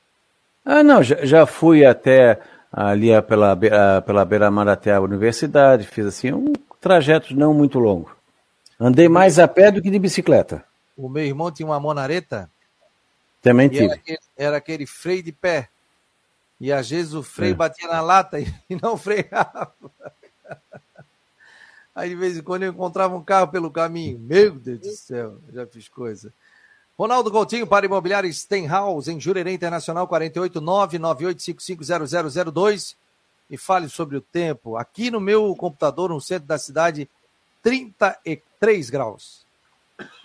S3: Ah, não, já, já fui até ali pela, pela beira-mar até a universidade, fiz assim um trajeto não muito longo. Andei mais a pé do que de bicicleta.
S1: O meu irmão tinha uma monareta.
S3: Também tive.
S1: Era aquele, era aquele, freio de pé. E às vezes o freio é. batia na lata e, [LAUGHS] e não freava. Aí de vez em quando eu encontrava um carro pelo caminho. Meu Deus do céu, já fiz coisa. Ronaldo Coutinho para Imobiliário Stenhouse, em Jurerê Internacional, 489-9855-0002. E fale sobre o tempo. Aqui no meu computador, no centro da cidade, 33 graus.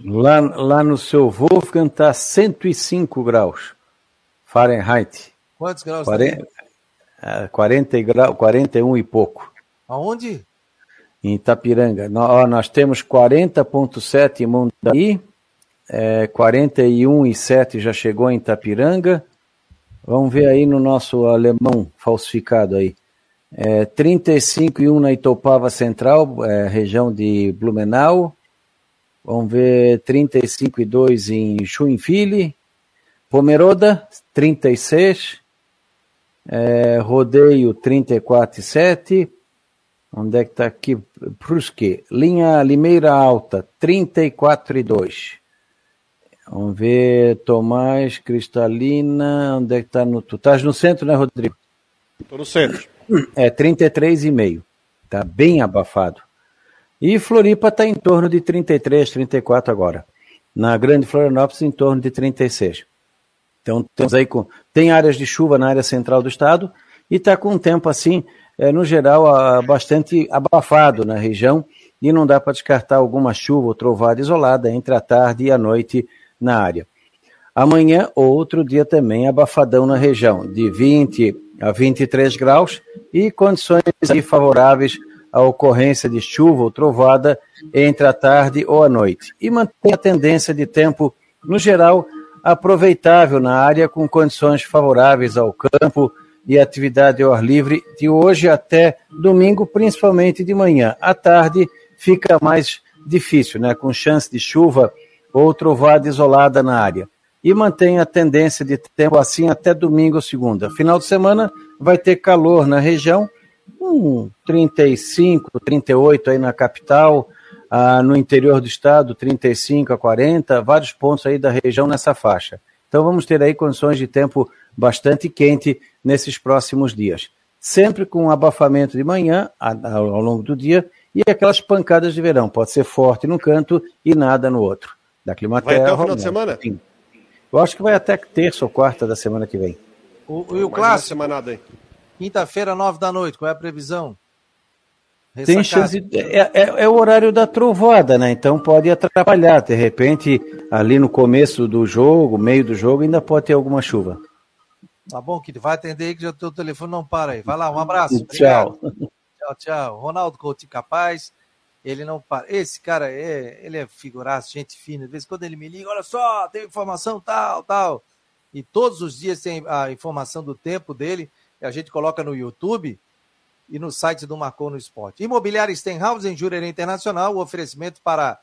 S3: Lá, lá no seu Wolfgang está 105 graus Fahrenheit.
S1: Quantos graus?
S3: 40, 40 graus, 41 e pouco.
S1: Aonde?
S3: Em Itapiranga. Nós, nós temos 40,7 em Mundaí, é, 41,7 já chegou em Itapiranga. Vamos ver aí no nosso alemão falsificado aí. É, 35,1 na Itopava Central, é, região de Blumenau. Vamos ver 35,2 em Joinville. Pomeroda, 36. É, rodeio 34,7. Onde é que está aqui? Prusque. Linha Limeira Alta, 34,2. Vamos ver, Tomás, Cristalina, onde é que está no... Tu estás no centro, né, Rodrigo?
S2: Estou no centro.
S3: É, 33,5. Está bem abafado. E Floripa está em torno de 33, 34 agora. Na Grande Florianópolis, em torno de 36. Então, temos aí com, tem áreas de chuva na área central do estado e está com um tempo assim, é, no geral, a, bastante abafado na região e não dá para descartar alguma chuva ou trovada isolada entre a tarde e a noite na área. Amanhã, outro dia também abafadão na região, de 20 a 23 graus e condições favoráveis à ocorrência de chuva ou trovada entre a tarde ou a noite. E mantém a tendência de tempo, no geral, aproveitável na área, com condições favoráveis ao campo e atividade ao ar livre de hoje até domingo, principalmente de manhã. À tarde fica mais difícil, né? com chance de chuva ou trovada isolada na área. E mantém a tendência de tempo assim até domingo ou segunda. Final de semana vai ter calor na região, um 35, 38 aí na capital, ah, no interior do estado, 35 a 40, vários pontos aí da região nessa faixa. Então vamos ter aí condições de tempo bastante quente nesses próximos dias. Sempre com abafamento de manhã ao longo do dia e aquelas pancadas de verão. Pode ser forte no canto e nada no outro. Da Climaterra.
S2: Vai até o final de semana? Sim.
S3: Eu acho que vai até terça ou quarta da semana que vem.
S1: O, e o clássico? Quinta-feira, nove da noite, qual é a previsão?
S3: Tem chance. De, é, é, é, o horário da trovoada, né? Então pode atrapalhar. De repente, ali no começo do jogo, meio do jogo, ainda pode ter alguma chuva.
S1: Tá bom, que vai atender aí que já o teu telefone não para aí. Vai lá, um abraço.
S3: Tchau.
S1: Tchau, tchau. Ronaldo Coutinho Capaz, ele não para. Esse cara é, ele é figuraço, gente fina. De vez em quando ele me liga, olha só, tem informação tal, tal. E todos os dias tem a informação do tempo dele. A gente coloca no YouTube e no site do Marcou no Esporte. Imobiliária Stenhouse em Jurerê Internacional, o oferecimento para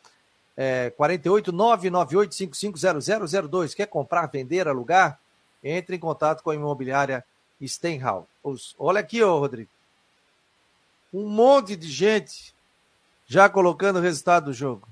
S1: é, 48 998 Quer comprar, vender, alugar? Entre em contato com a Imobiliária Stenhouse. Olha aqui, ô Rodrigo. Um monte de gente já colocando o resultado do jogo.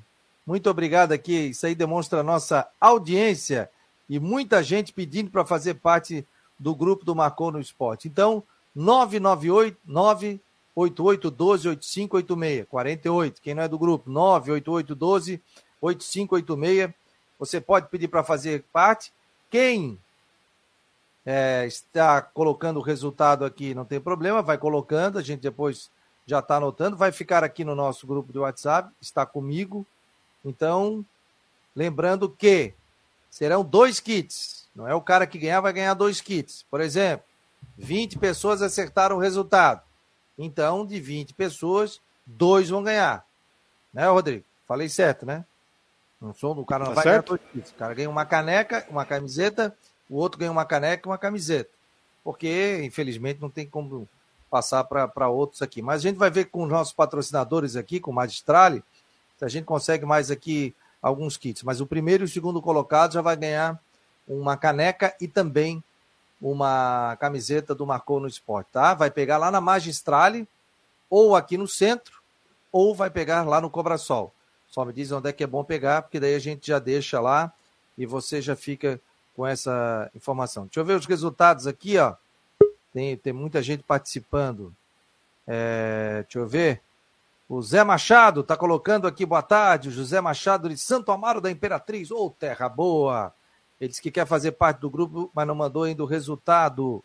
S1: Muito obrigado aqui. Isso aí demonstra a nossa audiência e muita gente pedindo para fazer parte do grupo do Marcou no Esporte. Então, 998 988 12 8586 48. Quem não é do grupo, 988 12 8586. Você pode pedir para fazer parte. Quem é, está colocando o resultado aqui, não tem problema, vai colocando, a gente depois já está anotando, vai ficar aqui no nosso grupo de WhatsApp, está comigo. Então, lembrando que serão dois kits. Não é o cara que ganhar, vai ganhar dois kits. Por exemplo, 20 pessoas acertaram o resultado. Então, de 20 pessoas, dois vão ganhar. Né, Rodrigo? Falei certo, né? Não sou, o cara não tá vai certo? ganhar dois kits. O cara ganha uma caneca, uma camiseta, o outro ganha uma caneca e uma camiseta. Porque, infelizmente, não tem como passar para outros aqui. Mas a gente vai ver com os nossos patrocinadores aqui, com o Magistrale, se a gente consegue mais aqui alguns kits. Mas o primeiro e o segundo colocado já vai ganhar uma caneca e também uma camiseta do Marcou no Esporte, tá? Vai pegar lá na Magistrale, ou aqui no centro, ou vai pegar lá no Cobrasol. Só me diz onde é que é bom pegar, porque daí a gente já deixa lá e você já fica com essa informação. Deixa eu ver os resultados aqui, ó. Tem, tem muita gente participando. É, deixa eu ver. O Zé Machado está colocando aqui, boa tarde. O José Machado de Santo Amaro da Imperatriz. Ô, oh, terra boa. Ele disse que quer fazer parte do grupo, mas não mandou ainda o resultado.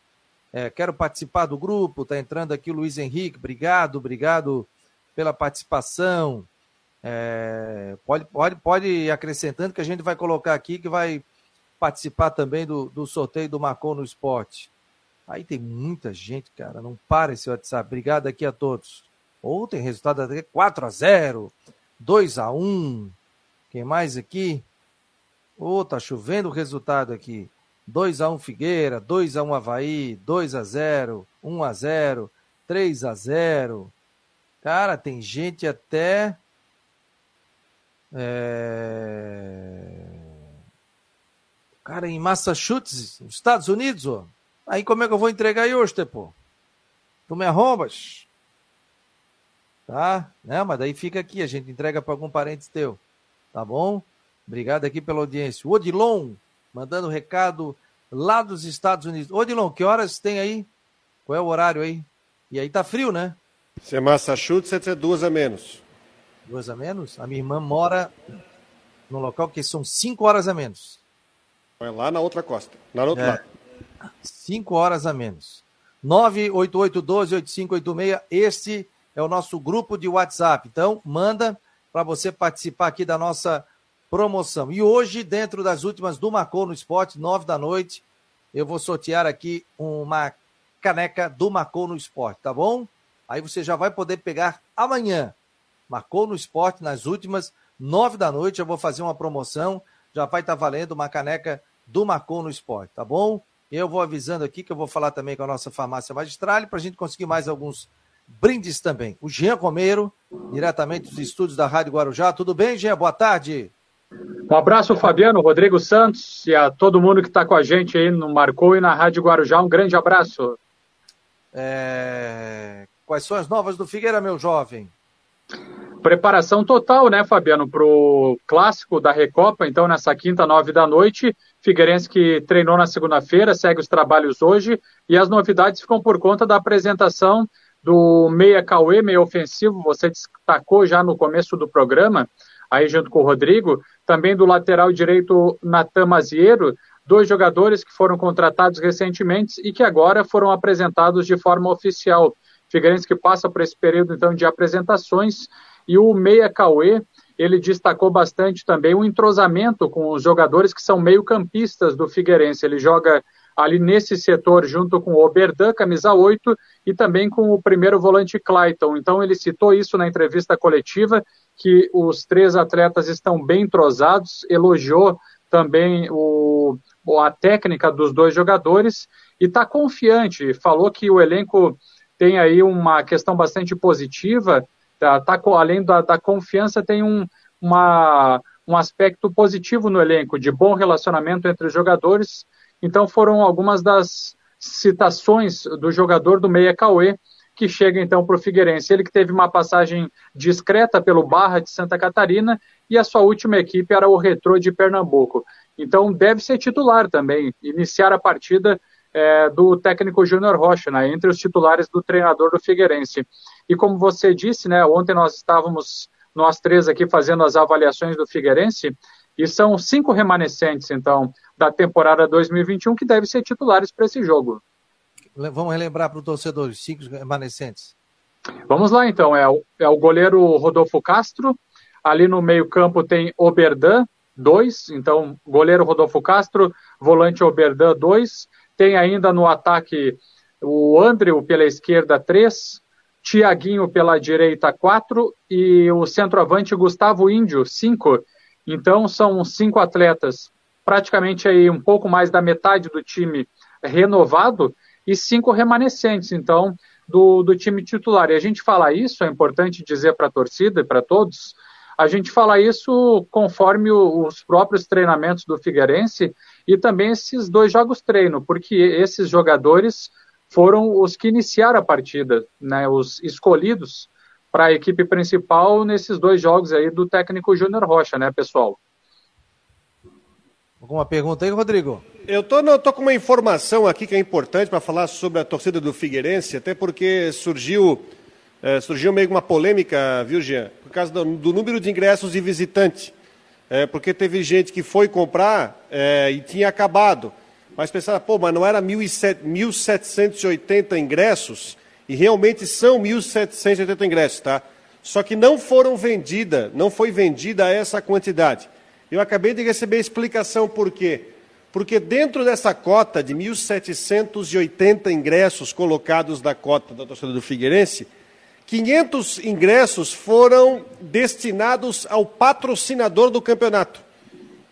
S1: É, quero participar do grupo. Está entrando aqui o Luiz Henrique. Obrigado, obrigado pela participação. É, pode, pode, pode ir acrescentando que a gente vai colocar aqui que vai participar também do, do sorteio do Marcou no Esporte. Aí tem muita gente, cara. Não para esse WhatsApp. Obrigado aqui a todos. Ou tem resultado até 4 a 0 2 a 1 Quem mais aqui? Ô, oh, tá chovendo o resultado aqui. 2 a 1 Figueira, 2 a 1 Havaí, 2 a 0 1 a 0 3 a 0 Cara, tem gente até. É... Cara, em Massachusetts, Estados Unidos, ó. Aí como é que eu vou entregar aí hoje, pô? Tu me arrombas? Tá? Né? Mas daí fica aqui, a gente entrega para algum parente teu. Tá bom? Obrigado aqui pela audiência. O Odilon, mandando recado lá dos Estados Unidos. Odilon, que horas tem aí? Qual é o horário aí? E aí tá frio, né?
S2: Se é Massachusetts, é duas a menos.
S1: Duas a menos? A minha irmã mora no local que são cinco horas a menos.
S2: É lá na outra costa, na outra é. lado.
S1: 5 horas a menos. 988128586, este é o nosso grupo de WhatsApp. Então, manda para você participar aqui da nossa promoção. E hoje, dentro das últimas do Macô no Esporte, 9 da noite, eu vou sortear aqui uma caneca do Macô no Esporte, tá bom? Aí você já vai poder pegar amanhã. Marcou no esporte nas últimas nove da noite. Eu vou fazer uma promoção. Já vai estar tá valendo uma caneca do Marcou no esporte, tá bom? Eu vou avisando aqui que eu vou falar também com a nossa farmácia magistral para a gente conseguir mais alguns brindes também. O Jean Romero, diretamente dos estúdios da Rádio Guarujá. Tudo bem, Jean? Boa tarde.
S4: Um abraço, Fabiano, Rodrigo Santos e a todo mundo que está com a gente aí no Marcou e na Rádio Guarujá. Um grande abraço.
S1: É... Quais são as novas do Figueira, meu jovem?
S4: Preparação total, né, Fabiano, para o clássico da Recopa. Então, nessa quinta, nove da noite, Figueirense que treinou na segunda-feira, segue os trabalhos hoje. E as novidades ficam por conta da apresentação do meia Cauê, meia ofensivo. Você destacou já no começo do programa, aí junto com o Rodrigo. Também do lateral direito Natan Maziero, dois jogadores que foram contratados recentemente e que agora foram apresentados de forma oficial. Figueirense que passa por esse período então de apresentações e o Meia Cauê, ele destacou bastante também o entrosamento com os jogadores que são meio-campistas do Figueirense. Ele joga ali nesse setor junto com o Oberdan, camisa 8, e também com o primeiro volante Clayton. Então ele citou isso na entrevista coletiva, que os três atletas estão bem entrosados, elogiou também o, a técnica dos dois jogadores e está confiante. Falou que o elenco tem aí uma questão bastante positiva Tá, tá, além da, da confiança, tem um, uma, um aspecto positivo no elenco, de bom relacionamento entre os jogadores. Então foram algumas das citações do jogador do Meia Cauê, que chega então para o Figueirense. Ele que teve uma passagem discreta pelo Barra de Santa Catarina e a sua última equipe era o Retrô de Pernambuco. Então deve ser titular também, iniciar a partida é, do técnico Júnior Rocha, né, entre os titulares do treinador do Figueirense. E como você disse, né, ontem nós estávamos, nós três aqui, fazendo as avaliações do Figueirense, e são cinco remanescentes, então, da temporada 2021 que devem ser titulares para esse jogo.
S1: Vamos relembrar para o torcedor, os cinco remanescentes.
S4: Vamos lá então, é o, é o goleiro Rodolfo Castro, ali no meio campo tem Oberdan, 2, então goleiro Rodolfo Castro, volante Oberdan, 2, tem ainda no ataque o Andrew pela esquerda, 3, Tiaguinho pela direita, 4 e o centroavante Gustavo Índio, 5. Então são cinco atletas, praticamente aí um pouco mais da metade do time renovado e cinco remanescentes, então, do, do time titular. E a gente fala isso, é importante dizer para a torcida e para todos, a gente fala isso conforme os próprios treinamentos do Figueirense e também esses dois jogos treino, porque esses jogadores foram os que iniciaram a partida, né, os escolhidos para a equipe principal nesses dois jogos aí do técnico Júnior Rocha, né, pessoal?
S1: Alguma pergunta aí, Rodrigo?
S2: Eu tô, não, tô com uma informação aqui que é importante para falar sobre a torcida do Figueirense, até porque surgiu, é, surgiu meio uma polêmica, viu, Jean? Por causa do, do número de ingressos de visitante. É, porque teve gente que foi comprar é, e tinha acabado. Mas pensava, pô, mas não era 1.780 ingressos? E realmente são 1.780 ingressos, tá? Só que não foram vendida, não foi vendida essa quantidade. Eu acabei de receber a explicação por quê. Porque dentro dessa cota de 1.780 ingressos colocados da cota da torcida do Figueirense, 500 ingressos foram destinados ao patrocinador do campeonato,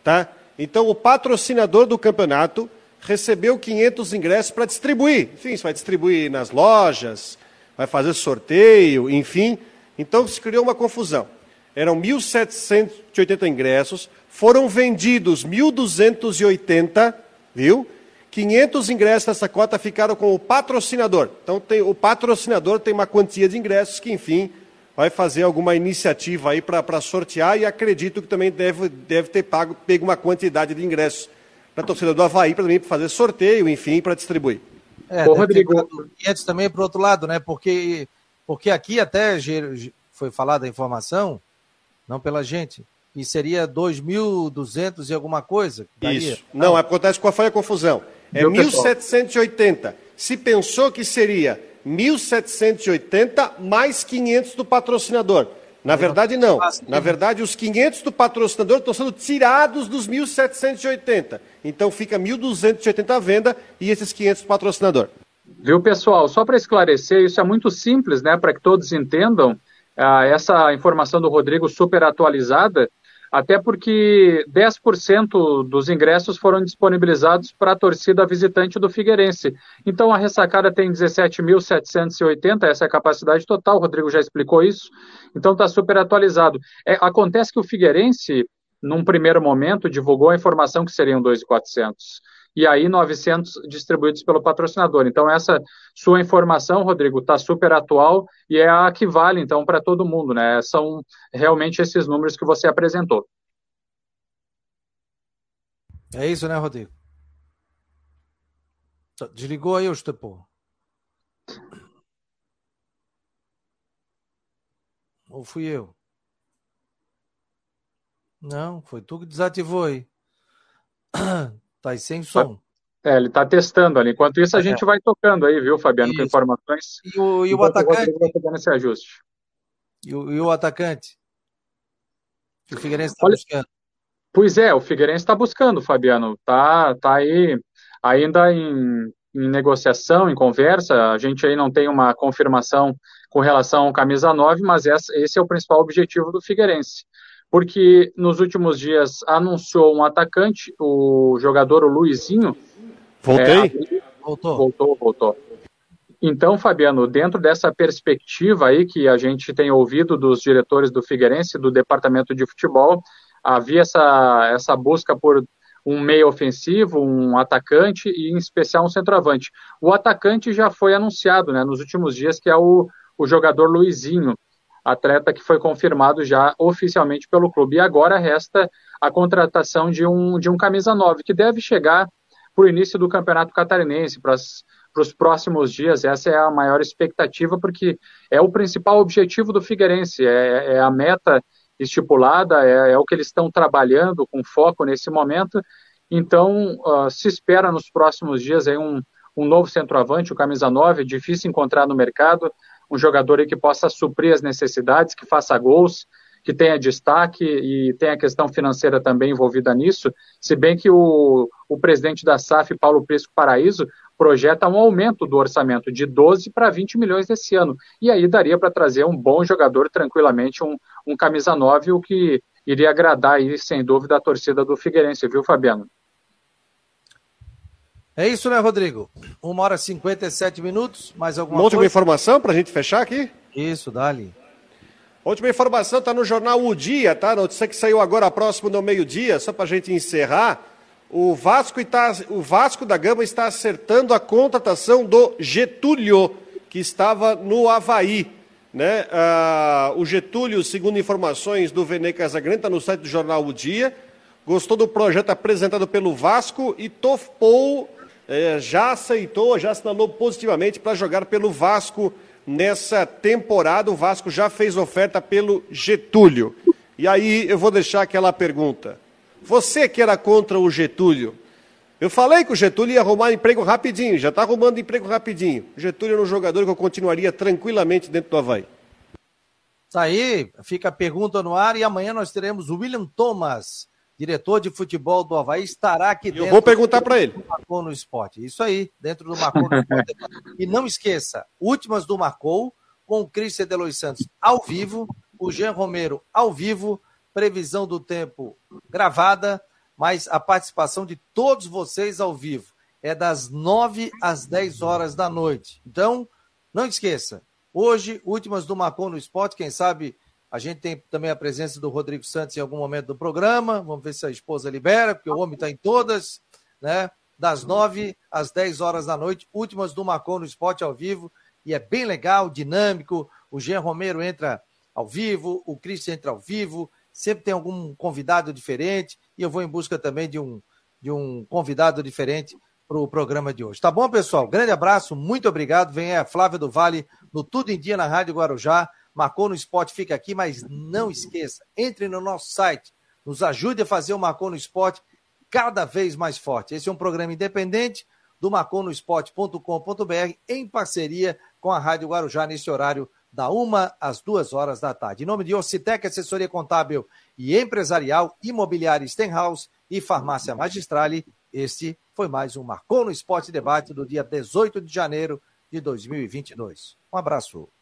S2: tá? Então o patrocinador do campeonato recebeu 500 ingressos para distribuir. Enfim, vai distribuir nas lojas, vai fazer sorteio, enfim. Então se criou uma confusão. Eram 1.780 ingressos, foram vendidos 1.280, viu? 500 ingressos dessa cota ficaram com o patrocinador. Então tem, o patrocinador tem uma quantia de ingressos que, enfim, vai fazer alguma iniciativa aí para sortear e acredito que também deve, deve ter pago, pego uma quantidade de ingressos para a torcida do Havaí, para fazer sorteio, enfim, para distribuir.
S1: É, Ô, Rodrigo. Também para o outro lado, né? Porque, porque aqui até foi falada a informação, não pela gente, e seria 2.200 e alguma coisa?
S2: Isso. Não, não, acontece qual foi a confusão. É 1.780. Se pensou que seria 1.780 mais 500 do patrocinador. Na verdade, não. Na verdade, os 500 do patrocinador estão sendo tirados dos 1.780. Então, fica 1.280 à venda e esses 500 do patrocinador.
S4: Viu, pessoal? Só para esclarecer, isso é muito simples, né? Para que todos entendam, ah, essa informação do Rodrigo super atualizada, até porque 10% dos ingressos foram disponibilizados para a torcida visitante do Figueirense. Então a ressacada tem 17.780, essa é a capacidade total, o Rodrigo já explicou isso, então está super atualizado. É, acontece que o Figueirense, num primeiro momento, divulgou a informação que seriam 2.400 e aí 900 distribuídos pelo patrocinador. Então, essa sua informação, Rodrigo, está super atual e é a que vale, então, para todo mundo, né? São realmente esses números que você apresentou.
S1: É isso, né, Rodrigo? Desligou aí o Estepô? Ou fui eu? Não, foi tu que desativou aí. [CLEARS THROAT] Tá aí sem som.
S4: É, ele está testando ali. Enquanto isso, a é. gente vai tocando aí, viu, Fabiano, isso. com informações.
S1: E o, e o atacante?
S4: Vai esse ajuste.
S1: E o, e o atacante? Que o Figueirense está buscando.
S4: Pois é, o Figueirense está buscando, Fabiano. Tá, tá aí ainda em, em negociação, em conversa. A gente aí não tem uma confirmação com relação ao camisa 9, mas essa, esse é o principal objetivo do Figueirense porque nos últimos dias anunciou um atacante, o jogador o Luizinho.
S2: Voltei?
S4: É, voltou. Voltou, voltou. Então, Fabiano, dentro dessa perspectiva aí que a gente tem ouvido dos diretores do Figueirense, do departamento de futebol, havia essa, essa busca por um meio ofensivo, um atacante e, em especial, um centroavante. O atacante já foi anunciado né, nos últimos dias, que é o, o jogador Luizinho atleta que foi confirmado já oficialmente pelo clube. E agora resta a contratação de um, de um camisa 9, que deve chegar para o início do campeonato catarinense, para os próximos dias. Essa é a maior expectativa, porque é o principal objetivo do Figueirense, é, é a meta estipulada, é, é, o que eles estão trabalhando com foco nesse momento. Então, uh, se espera nos próximos dias aí um, um novo centroavante, o camisa 9, difícil encontrar no mercado, um jogador que possa suprir as necessidades, que faça gols, que tenha destaque e tem a questão financeira também envolvida nisso, se bem que o, o presidente da SAF, Paulo Prisco Paraíso, projeta um aumento do orçamento de 12 para 20 milhões desse ano. E aí daria para trazer um bom jogador tranquilamente, um, um camisa 9, o que iria agradar aí, sem dúvida, a torcida do Figueirense, viu, Fabiano?
S1: É isso, né, Rodrigo? Uma hora e 57 minutos, mais alguma
S2: Uma última coisa? informação para a gente fechar aqui?
S1: Isso, dali.
S2: Última informação está no jornal O Dia, tá? Notícia que saiu agora próximo do meio-dia, só para a gente encerrar. O Vasco, está, o Vasco da Gama está acertando a contratação do Getúlio, que estava no Havaí. Né? Ah, o Getúlio, segundo informações do Vene Casagrande, está no site do jornal O Dia, gostou do projeto apresentado pelo Vasco e topou, eh, já aceitou, já assinalou positivamente para jogar pelo Vasco nessa temporada. O Vasco já fez oferta pelo Getúlio. E aí eu vou deixar aquela pergunta. Você que era contra o Getúlio, eu falei que o Getúlio ia arrumar emprego rapidinho, já está arrumando emprego rapidinho. O Getúlio era um jogador que eu continuaria tranquilamente dentro do Havaí.
S1: Isso aí, fica a pergunta no ar e amanhã nós teremos o William Thomas, diretor de futebol do Havaí, estará aqui dentro.
S2: Eu vou perguntar para ele.
S1: Do Marcou no Esporte. Isso aí, dentro do Marcou no Esporte. [LAUGHS] e não esqueça, últimas do Marcou, com o Christian Delois Santos ao vivo, o Jean Romero ao vivo, previsão do tempo gravada, mas a participação de todos vocês ao vivo é das 9 às 10 horas da noite. Então, não esqueça, hoje, últimas do Marcou no Esporte, quem sabe a gente tem também a presença do Rodrigo Santos em algum momento do programa. Vamos ver se a esposa libera, porque o homem está em todas, né? Das nove às dez horas da noite, últimas do Macon no Esporte ao vivo. E é bem legal, dinâmico. O Jean Romero entra ao vivo, o Cristian entra ao vivo. Sempre tem algum convidado diferente. E eu vou em busca também de um, de um convidado diferente para o programa de hoje. Tá bom, pessoal? Grande abraço, muito obrigado. Vem a Flávia do Vale no Tudo em Dia na Rádio Guarujá. Marcou no Esporte fica aqui, mas não esqueça, entre no nosso site, nos ajude a fazer o Marcou no Esporte cada vez mais forte. Esse é um programa independente do marconosport.com.br em parceria com a Rádio Guarujá nesse horário da uma às duas horas da tarde. Em nome de Ocitec, assessoria contábil e empresarial, imobiliária Stenhouse e farmácia Magistrale, este foi mais um Marcou no Esporte Debate do dia 18 de janeiro de 2022. Um abraço.